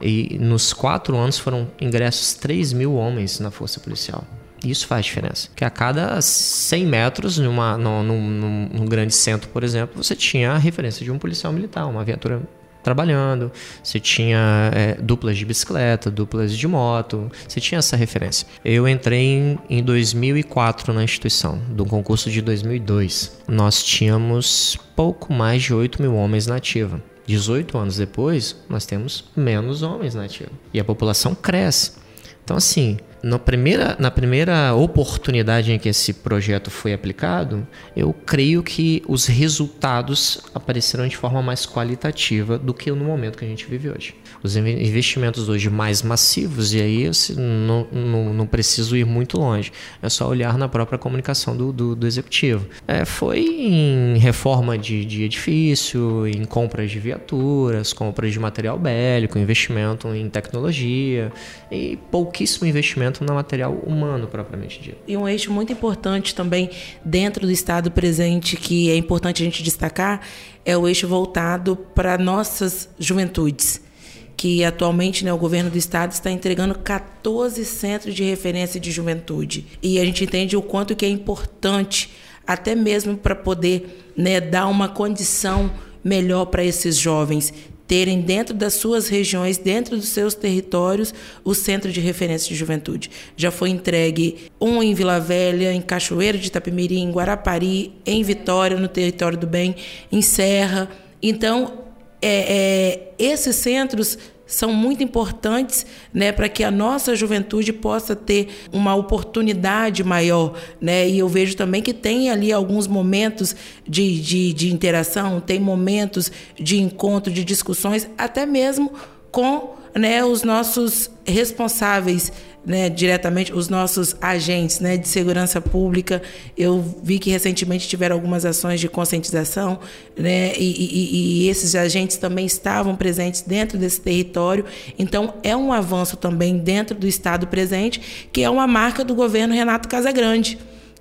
e nos quatro anos foram ingressos 3 mil homens na força policial. Isso faz diferença. Porque a cada 100 metros, numa, num, num- num grande centro, por exemplo, você tinha a referência de um policial militar, uma viatura trabalhando, você tinha é, duplas de bicicleta, duplas de moto, você tinha essa referência. Eu entrei em, em 2004 na instituição, do concurso de 2002. Nós tínhamos pouco mais de 8 mil homens na ativa. 18 anos depois, nós temos menos homens na ativa. E a população cresce. Então, assim, na primeira, na primeira oportunidade em que esse projeto foi aplicado, eu creio que os resultados apareceram de forma mais qualitativa do que no momento que a gente vive hoje. Os inve- investimentos hoje mais massivos, e aí eu se- não, não, não preciso ir muito longe, é só olhar na própria comunicação do, do, do executivo. É, foi em reforma de, de edifício, em compras de viaturas, compras de material bélico, investimento em tecnologia e pouquíssimo investimento no material humano propriamente dito. E um eixo muito importante também dentro do Estado presente, que é importante a gente destacar, é o eixo voltado para nossas juventudes. Que atualmente né, o governo do Estado está entregando 14 centros de referência de juventude. E a gente entende o quanto que é importante, até mesmo para poder né, dar uma condição melhor para esses jovens terem dentro das suas regiões, dentro dos seus territórios, o centro de referência de juventude. Já foi entregue um em Vila Velha, em Cachoeira de Itapemirim, em Guarapari, em Vitória, no território do Bem, em Serra. Então, é, é, esses centros são muito importantes né, para que a nossa juventude possa ter uma oportunidade maior. Né? E eu vejo também que tem ali alguns momentos de, de, de interação, tem momentos de encontro, de discussões, até mesmo com né, os nossos responsáveis né, diretamente os nossos agentes né, de segurança pública. Eu vi que recentemente tiveram algumas ações de conscientização né, e, e, e, esses agentes também estavam presentes dentro desse território. Então, é um avanço também dentro do Estado presente, que é uma marca do governo Renato Casagrande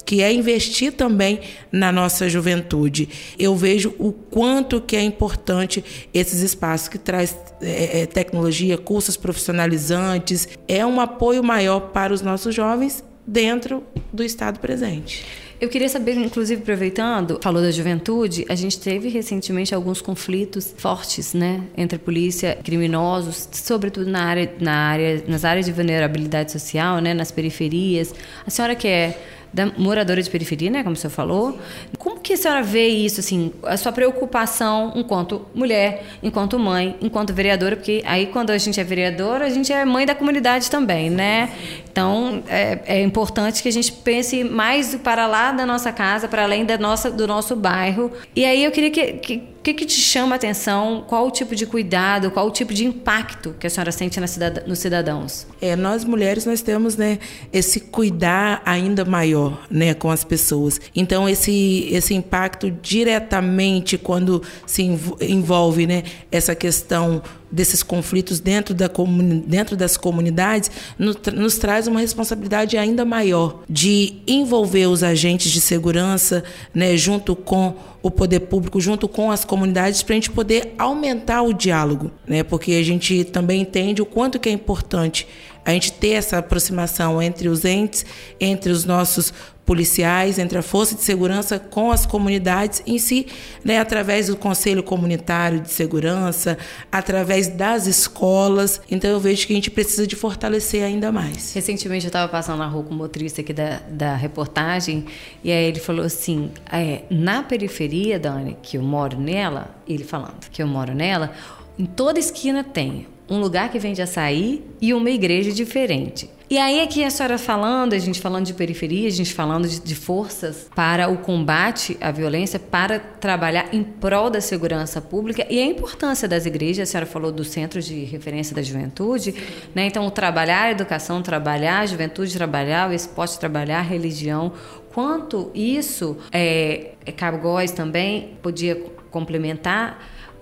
que é investir também na nossa juventude. Eu vejo o quanto que é importante esses espaços que traz é, é, tecnologia, cursos profissionalizantes, é um apoio maior para os nossos jovens dentro do estado presente. Eu queria saber, inclusive aproveitando, falou da juventude, a gente teve recentemente alguns conflitos fortes, né, entre polícia, criminosos, sobretudo na área, na área, nas áreas de vulnerabilidade social, né, nas periferias. A senhora que é da moradora de periferia, né, como o senhor falou. Como que a senhora vê isso, assim, a sua preocupação enquanto mulher, enquanto mãe, enquanto vereadora, porque aí quando a gente é vereadora, a gente é mãe da comunidade também, né? Então, é, é importante que a gente pense mais para lá da nossa casa, para além da nossa, do nosso bairro. E aí eu queria que, que que, que, te chama a atenção? Qual o tipo de cuidado, qual o tipo de impacto que a senhora sente na cidad nos cidadãos? É, nós mulheres nós temos né, esse cuidar ainda maior né, com as pessoas. Então esse, esse impacto diretamente quando se envolve né, essa questão desses conflitos dentro, da dentro das comunidades nos, nos, traz uma responsabilidade ainda maior de envolver os agentes de segurança, né, junto com o poder público, junto com as comunidades, para a gente poder aumentar o diálogo, né, porque a gente também entende o quanto que é importante a gente ter essa aproximação entre os entes, entre os nossos policiais, entre a força de segurança com as comunidades em si, né, através do Conselho Comunitário de Segurança, através das escolas. Então eu vejo que a gente precisa de fortalecer ainda mais. Recentemente eu estava passando na rua com o motorista aqui da, da reportagem e aí ele falou assim, é, na periferia, Dani, que eu moro nela, ele falando que eu moro nela, em toda esquina tem um lugar que vende açaí e uma igreja diferente. E aí aqui a senhora falando, a gente falando de periferia, a gente falando de, de, forças para o combate à violência, para trabalhar em prol da segurança pública e a importância das igrejas, a senhora falou do Centro de Referência da Juventude, né? Então, trabalhar a educação, trabalhar a juventude, trabalhar o esporte, trabalhar a religião, quanto isso, é, é Cabo Góis também podia complementar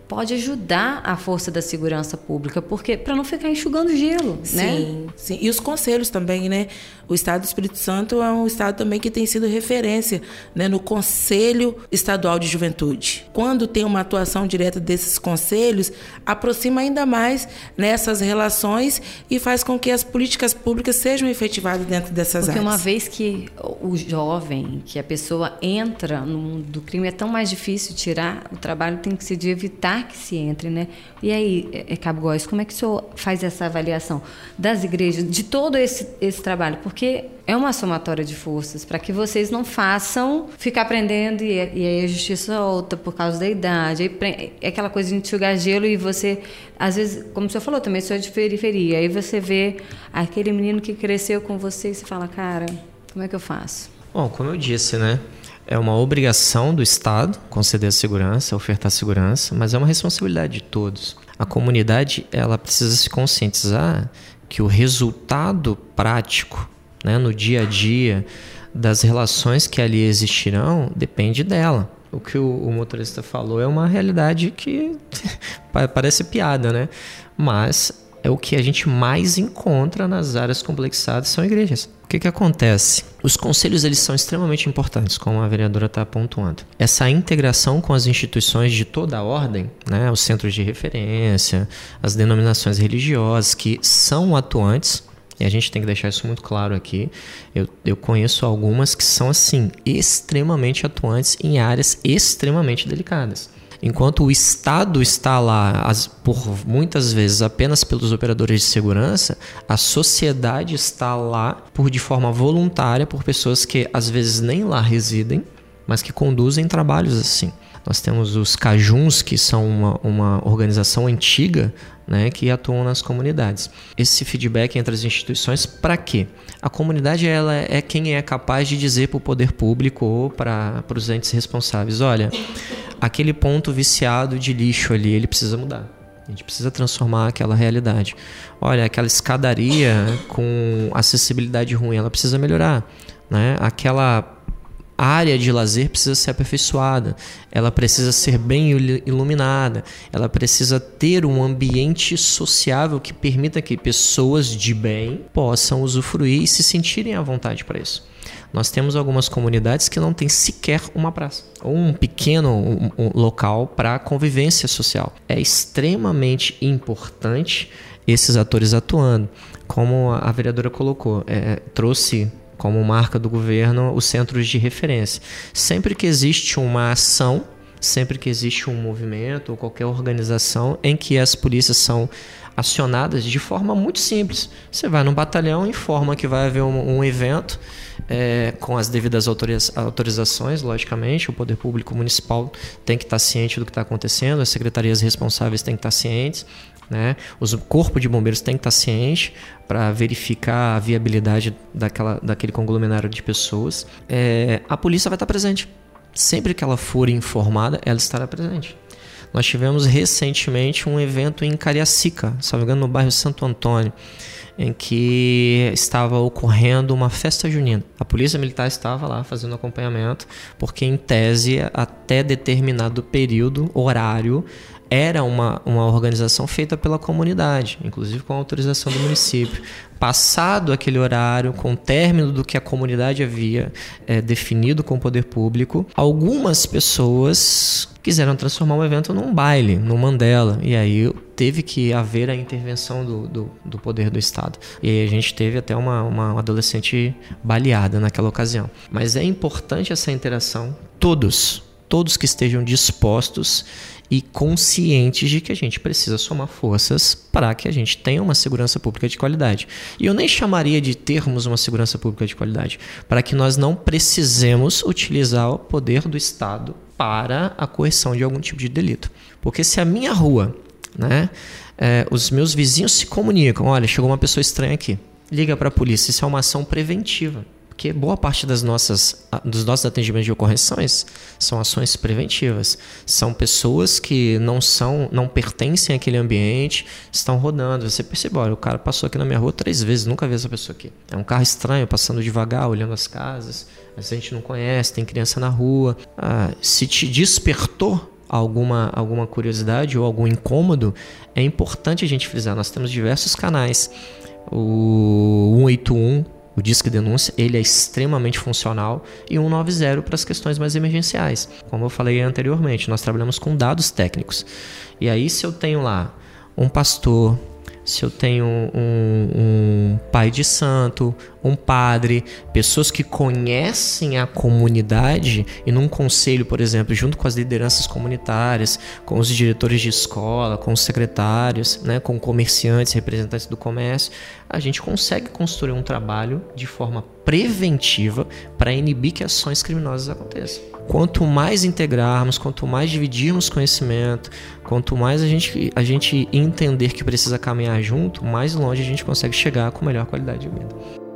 pode ajudar a força da segurança pública, porque para não ficar enxugando gelo, sim, né? Sim, e os conselhos também, né? O Estado do Espírito Santo é um estado também que tem sido referência, né, no Conselho Estadual de Juventude. Quando tem uma atuação direta desses conselhos, aproxima ainda mais nessas relações e faz com que as políticas públicas sejam efetivadas dentro dessas porque áreas. Porque uma vez que o jovem, que a pessoa entra no mundo do crime, é tão mais difícil tirar, o trabalho tem que ser de evitar que se entre, né? E aí, é, é, Cabo Góis, como é que o senhor faz essa avaliação das igrejas, de todo esse, esse trabalho? Porque é uma somatória de forças para que vocês não façam ficar aprendendo e, e, aí a justiça volta por causa da idade. Aí, é aquela coisa de enxugar gelo e você, às vezes, como o senhor falou, também sou de periferia. Aí você vê aquele menino que cresceu com você e você fala, cara, como é que eu faço? Bom, como eu disse, né? É uma obrigação do Estado conceder a segurança, ofertar segurança, mas é uma responsabilidade de todos. A comunidade ela precisa se conscientizar que o resultado prático, né, no dia a dia das relações que ali existirão depende dela. O que o, o motorista falou é uma realidade que parece piada, né? Mas é o que a gente mais encontra nas áreas complexadas são igrejas. O que, que acontece? Os conselhos eles são extremamente importantes, como a vereadora está pontuando. Essa integração com as instituições de toda a ordem, né, os centros de referência, as denominações religiosas que são atuantes e a gente tem que deixar isso muito claro aqui. Eu, eu conheço algumas que são, assim, extremamente atuantes em áreas extremamente delicadas. Enquanto o Estado está lá, as, por muitas vezes apenas pelos operadores de segurança, a sociedade está lá por de forma voluntária por pessoas que às vezes nem lá residem, mas que conduzem trabalhos assim. Nós temos os cajuns, que são uma, uma organização antiga né, que atuam nas comunidades. Esse feedback entre as instituições, para quê? A comunidade ela é quem é capaz de dizer para o poder público ou para os entes responsáveis: olha, aquele ponto viciado de lixo ali, ele precisa mudar. A gente precisa transformar aquela realidade. Olha, aquela escadaria com acessibilidade ruim, ela precisa melhorar. Né? Aquela área de lazer precisa ser aperfeiçoada, ela precisa ser bem iluminada, ela precisa ter um ambiente sociável que permita que pessoas de bem possam usufruir e se sentirem à vontade para isso. Nós temos algumas comunidades que não têm sequer uma praça ou um pequeno local para convivência social. É extremamente importante esses atores atuando. Como a vereadora colocou, é, trouxe como marca do governo os centros de referência. Sempre que existe uma ação, sempre que existe um movimento ou qualquer organização em que as polícias são acionadas de forma muito simples. Você vai no batalhão, informa que vai haver um, um evento é, com as devidas autorizações, logicamente. O poder público municipal tem que estar ciente do que está acontecendo, as secretarias responsáveis têm que estar cientes. Né? O corpo de bombeiros tem que estar ciente para verificar a viabilidade daquela, daquele conglomerado de pessoas. É, a polícia vai estar presente. Sempre que ela for informada, ela estará presente. Nós tivemos recentemente um evento em Cariacica, se não me engano, no bairro Santo Antônio, em que estava ocorrendo uma festa junina. A polícia militar estava lá fazendo acompanhamento, porque em tese, até determinado período, horário, era uma, uma organização feita pela comunidade, inclusive com autorização do município. Passado aquele horário, com o término do que a comunidade havia é, definido com o poder público, algumas pessoas quiseram transformar o evento num baile, num Mandela. E aí teve que haver a intervenção do, do, do poder do Estado. E aí a gente teve até uma, uma adolescente baleada naquela ocasião. Mas é importante essa interação. Todos, todos que estejam dispostos e conscientes de que a gente precisa somar forças para que a gente tenha uma segurança pública de qualidade. E eu nem chamaria de termos uma segurança pública de qualidade, para que nós não precisemos utilizar o poder do Estado para a coerção de algum tipo de delito. Porque se a minha rua, né, é, os meus vizinhos se comunicam, olha, chegou uma pessoa estranha aqui, liga para a polícia, isso é uma ação preventiva. Porque boa parte das nossas, dos nossos atendimentos de ocorrências são ações preventivas. São pessoas que não são, não pertencem àquele ambiente, estão rodando. Você percebe, olha, o cara passou aqui na minha rua três vezes, nunca vi essa pessoa aqui. É um carro estranho, passando devagar, olhando as casas. A gente não conhece, tem criança na rua. Ah, se te despertou alguma, alguma curiosidade ou algum incômodo, é importante a gente frisar. Nós temos diversos canais. O 181 o Disque Denúncia ele é extremamente funcional e 190 para as questões mais emergenciais. Como eu falei anteriormente, nós trabalhamos com dados técnicos. E aí, se eu tenho lá um pastor, se eu tenho um, um, pai de santo, um padre, pessoas que conhecem a comunidade e num conselho, por exemplo, junto com as lideranças comunitárias, com os diretores de escola, com os secretários, né, com comerciantes, representantes do comércio, a gente consegue construir um trabalho de forma preventiva para inibir que ações criminosas aconteçam. Quanto mais integrarmos, quanto mais dividirmos conhecimento, quanto mais a gente, a gente entender que precisa caminhar junto, mais longe a gente consegue chegar com melhor qualidade de vida.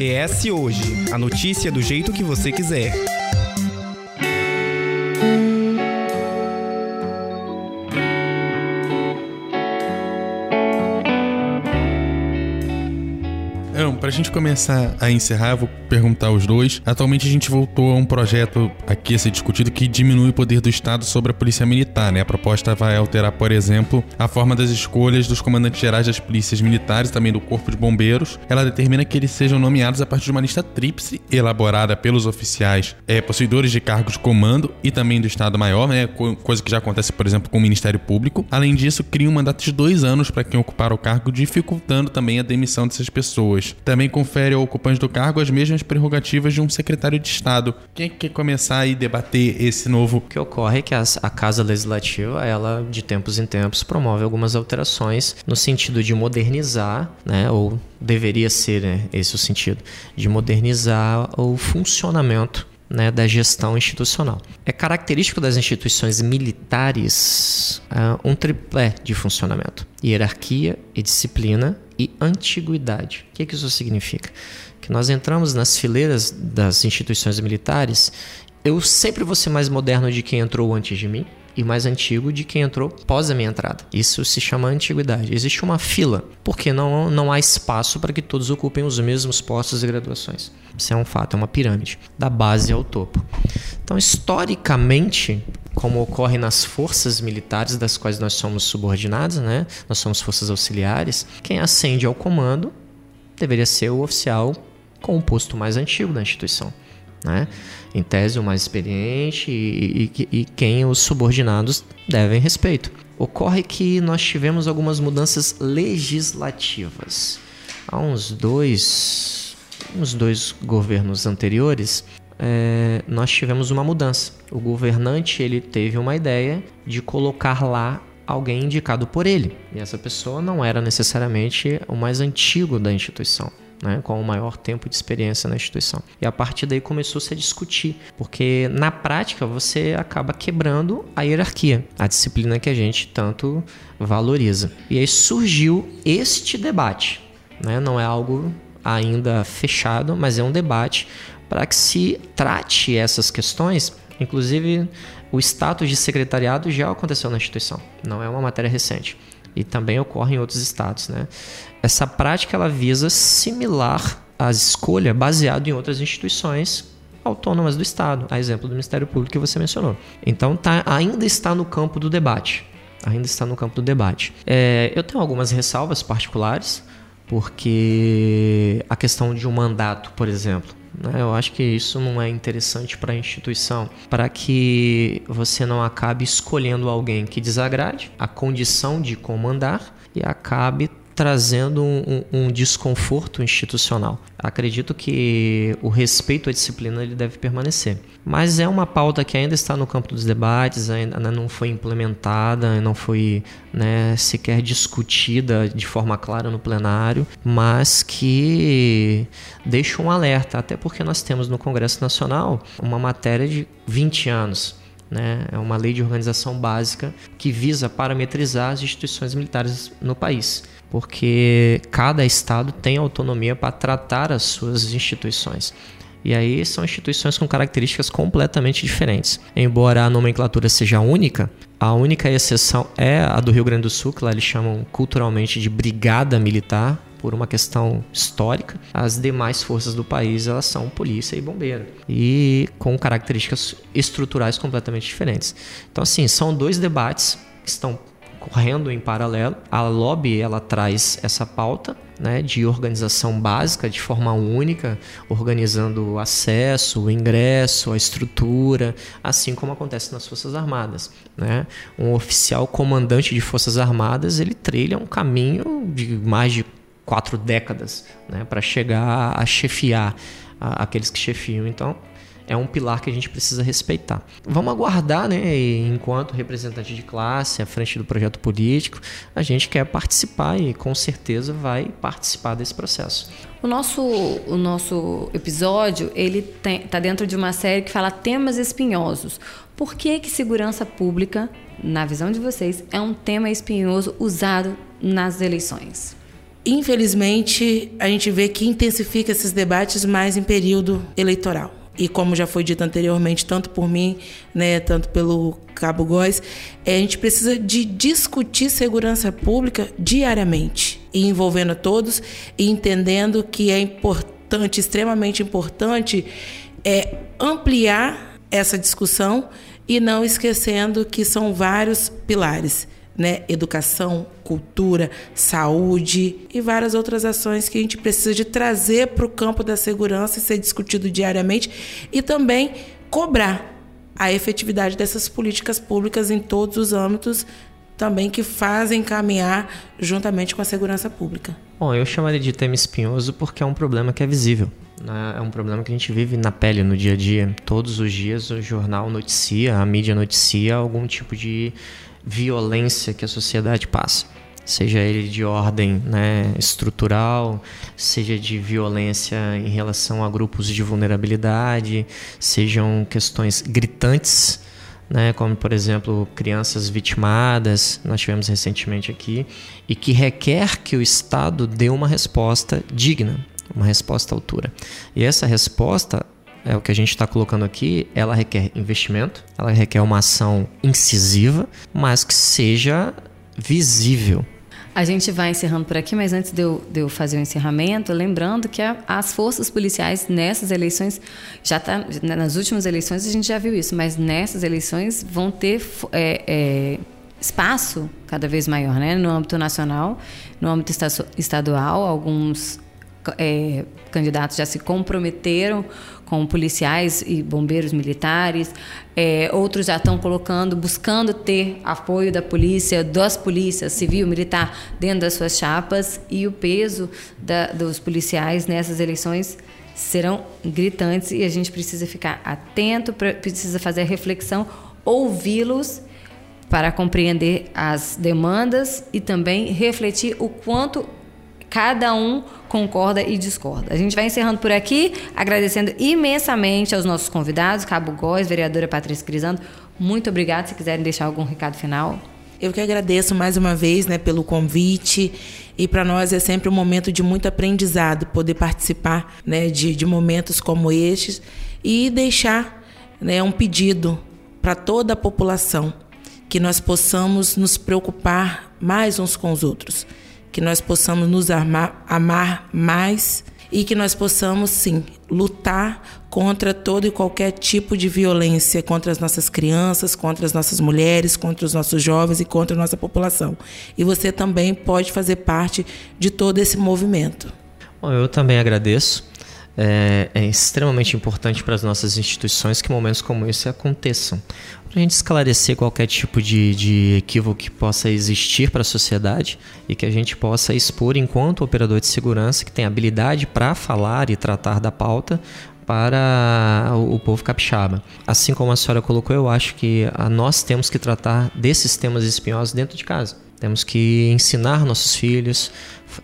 ES Hoje a notícia do jeito que você quiser. Pra gente começar a encerrar, vou perguntar aos dois. Atualmente a gente voltou a um projeto aqui a ser discutido que diminui o poder do Estado sobre a polícia militar, né? A proposta vai alterar, por exemplo, a forma das escolhas dos comandantes gerais das polícias militares também do Corpo de Bombeiros. Ela determina que eles sejam nomeados a partir de uma lista tríplice elaborada pelos oficiais é, possuidores de cargos de comando e também do Estado-Maior, né? Coisa que já acontece, por exemplo, com o Ministério Público. Além disso, cria um mandato de dois anos para quem ocupar o cargo, dificultando também a demissão dessas pessoas. Também confere ao ocupante do cargo as mesmas prerrogativas de um secretário de Estado. Quem quer começar e debater esse novo? O que ocorre é que a, a Casa Legislativa, ela de tempos em tempos promove algumas alterações no sentido de modernizar, né, ou deveria ser né, esse o sentido, de modernizar o funcionamento né, da gestão institucional. É característico das instituições militares uh, um triplé de funcionamento: hierarquia e disciplina e antiguidade. O que, que isso significa? Que nós entramos nas fileiras das instituições militares, eu sempre vou ser mais moderno de quem entrou antes de mim e mais antigo de quem entrou pós a minha entrada. Isso se chama antiguidade. Existe uma fila, porque não, não há espaço para que todos ocupem os mesmos postos e graduações. Isso é um fato, é uma pirâmide, da base ao topo. Então, historicamente, como ocorre nas forças militares das quais nós somos subordinados, né? Nós somos forças auxiliares. Quem ascende ao comando deveria ser o oficial com o posto mais antigo da instituição, né? Em tese, o mais experiente e, e, e quem os subordinados devem respeito. Ocorre que nós tivemos algumas mudanças legislativas. Há uns dois, uns dois governos anteriores, é, nós tivemos uma mudança. O governante ele teve uma ideia de colocar lá alguém indicado por ele. E essa pessoa não era necessariamente o mais antigo da instituição. Né, com o maior tempo de experiência na instituição. E a partir daí começou-se a discutir, porque na prática você acaba quebrando a hierarquia, a disciplina que a gente tanto valoriza. E aí surgiu este debate. Né? Não é algo ainda fechado, mas é um debate para que se trate essas questões. Inclusive, o status de secretariado já aconteceu na instituição, não é uma matéria recente. E também ocorre em outros estados. Né? Essa prática ela visa similar a escolha baseado em outras instituições autônomas do Estado, a exemplo do Ministério Público que você mencionou. Então tá, ainda está no campo do debate. Ainda está no campo do debate. É, eu tenho algumas ressalvas particulares, porque a questão de um mandato, por exemplo, né? Eu acho que isso não é interessante para a instituição, para que você não acabe escolhendo alguém que desagrade a condição de comandar e acabe trazendo um, um, um, desconforto institucional. Acredito que o respeito à disciplina ele deve permanecer. Mas é uma pauta que ainda está no campo dos debates, ainda não foi implementada, não foi né, sequer discutida de forma clara no plenário, mas que deixa um alerta, até porque nós temos no Congresso Nacional uma matéria de 20 anos né? É uma lei de organização básica que visa parametrizar as instituições militares no país porque cada estado tem autonomia para tratar as suas instituições. E aí são instituições com características completamente diferentes. Embora a nomenclatura seja única, a única exceção é a do Rio Grande do Sul, que lá eles chamam culturalmente de brigada militar, por uma questão histórica. As demais forças do país elas são polícia e bombeiro e com características estruturais completamente diferentes. Então assim, são dois debates que estão correndo em paralelo. A lobby ela traz essa pauta né, de organização básica, de forma única, organizando o acesso, o ingresso, a estrutura, assim como acontece nas Forças Armadas. Né? Um oficial comandante de Forças Armadas ele trilha um caminho de mais de quatro décadas né, para chegar a chefiar a, aqueles que chefiam. Então, é um pilar que a gente precisa respeitar. Vamos aguardar, né? enquanto representante de classe, à frente do projeto político, a gente quer participar e com certeza vai participar desse processo. O nosso, o nosso episódio ele está dentro de uma série que fala temas espinhosos. Por que, que segurança pública, na visão de vocês, é um tema espinhoso usado nas eleições? Infelizmente, a gente vê que intensifica esses debates mais em período eleitoral e como já foi dito anteriormente, tanto por mim, né, tanto pelo Cabo Góes, é, a gente precisa de discutir segurança pública diariamente, e envolvendo todos e entendendo que é importante, extremamente importante, é ampliar essa discussão e não esquecendo que são vários pilares né? Educação, cultura, saúde e várias outras ações que a gente precisa de trazer para o campo da segurança e ser discutido diariamente e também cobrar a efetividade dessas políticas públicas em todos os âmbitos também que fazem caminhar juntamente com a segurança pública. Bom, eu chamaria de tema espinhoso porque é um problema que é visível. Né? É um problema que a gente vive na pele no dia a dia. Todos os dias o jornal noticia, a mídia noticia algum tipo de violência que a sociedade passa. Seja ele de ordem né, estrutural, seja de violência em relação a grupos de vulnerabilidade, sejam questões gritantes, né, como por exemplo crianças vitimadas, nós tivemos recentemente aqui, e que requer que o Estado dê uma resposta digna, uma resposta à altura. E essa resposta é o que a gente está colocando aqui, ela requer investimento, ela requer uma ação incisiva, mas que seja visível. A gente vai encerrando por aqui, mas antes de eu, de eu fazer o encerramento, lembrando que a, as forças policiais nessas eleições, já tá, nas últimas eleições a gente já viu isso, mas nessas eleições vão ter é, é, espaço cada vez maior, né? No âmbito nacional, no âmbito estadual, alguns é, candidatos já se comprometeram com policiais e bombeiros militares. É, outros já estão colocando, buscando ter apoio da polícia, das polícias civil, militar, dentro das suas chapas. E o peso da, dos policiais nessas eleições serão gritantes e a gente precisa ficar atento, precisa fazer a reflexão, ouvi-los para compreender as demandas e também refletir o quanto cada um concorda e discorda. A gente vai encerrando por aqui, agradecendo imensamente aos nossos convidados, Cabo Góes, vereadora Patrícia Crisando. Muito obrigada. Se quiserem deixar algum recado final. Eu que agradeço mais uma vez né, pelo convite. E para nós é sempre um momento de muito aprendizado poder participar né, de, de momentos como estes e deixar né, um pedido para toda a população que nós possamos nos preocupar mais uns com os outros que nós possamos nos amar, amar mais e que nós possamos, sim, lutar contra todo e qualquer tipo de violência contra as nossas crianças, contra as nossas mulheres, contra os nossos jovens e contra a nossa população. E você também pode fazer parte de todo esse movimento. Bom, eu também agradeço. É, é extremamente importante para as nossas instituições que momentos como esse aconteçam para a gente esclarecer qualquer tipo de, de equívoco que possa existir para a sociedade e que a gente possa expor enquanto operador de segurança que tem habilidade para falar e tratar da pauta para o povo capixaba. Assim como a senhora colocou, eu acho que nós temos que tratar desses temas espinhosos dentro de casa. Temos que ensinar nossos filhos,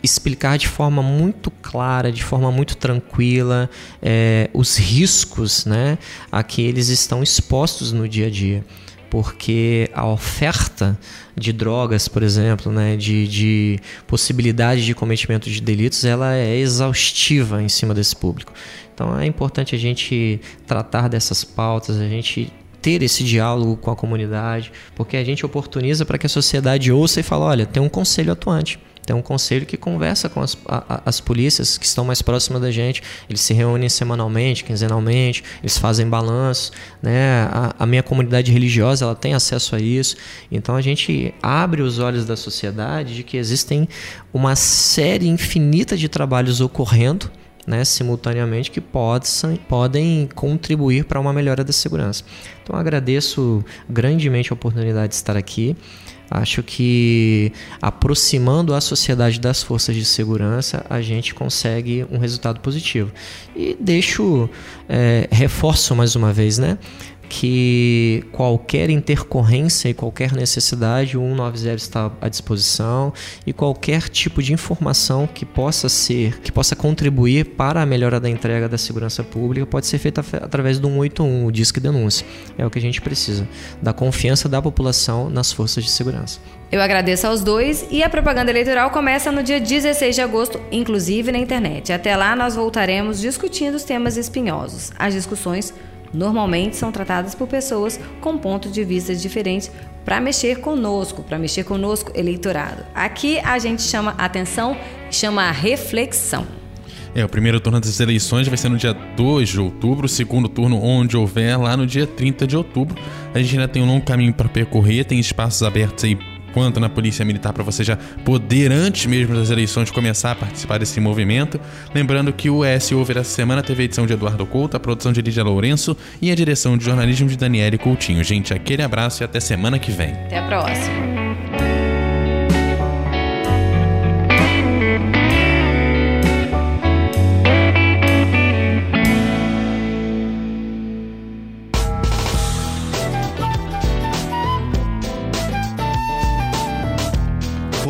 explicar de forma muito clara, de forma muito tranquila, é, os riscos né, a que eles estão expostos no dia a dia. Porque a oferta de drogas, por exemplo, né, de, de possibilidade de cometimento de delitos, ela é exaustiva em cima desse público. Então é importante a gente tratar dessas pautas, a gente ter esse diálogo com a comunidade, porque a gente oportuniza para que a sociedade ouça e fale: olha, tem um conselho atuante. Tem um conselho que conversa com as, a, as polícias que estão mais próximas da gente. Eles se reúnem semanalmente, quinzenalmente, eles fazem balanço. Né? A, a, minha comunidade religiosa ela tem acesso a isso. Então a gente abre os olhos da sociedade de que existem uma série infinita de trabalhos ocorrendo né, simultaneamente que possam, podem contribuir para uma melhora da segurança. Então agradeço grandemente a oportunidade de estar aqui. Acho que aproximando a sociedade das forças de segurança, a gente consegue um resultado positivo. E deixo, é, reforço mais uma vez, né? Que qualquer intercorrência e qualquer necessidade, o 190 está à disposição e qualquer tipo de informação que possa ser, que possa contribuir para a melhora da entrega da segurança pública pode ser feita através do 181, o Disque Denúncia. É o que a gente precisa, da confiança da população nas forças de segurança. Eu agradeço aos dois e a propaganda eleitoral começa no dia 16 de agosto, inclusive na internet. Até lá nós voltaremos discutindo os temas espinhosos. As discussões normalmente são tratadas por pessoas com pontos de vista diferentes para mexer conosco, para mexer conosco eleitorado. Aqui a gente chama atenção, chama reflexão. É, o primeiro turno das eleições vai ser no dia 2 de outubro, o segundo turno, onde houver, lá no dia 30 de outubro. A gente ainda tem um longo caminho para percorrer, tem espaços abertos aí quanto na Polícia Militar para você já poder, antes mesmo das eleições, começar a participar desse movimento. Lembrando que o ES Over essa semana teve a edição de Eduardo Couto, a produção de Lídia Lourenço e a direção de jornalismo de Daniele Coutinho. Gente, aquele abraço e até semana que vem. Até a próxima.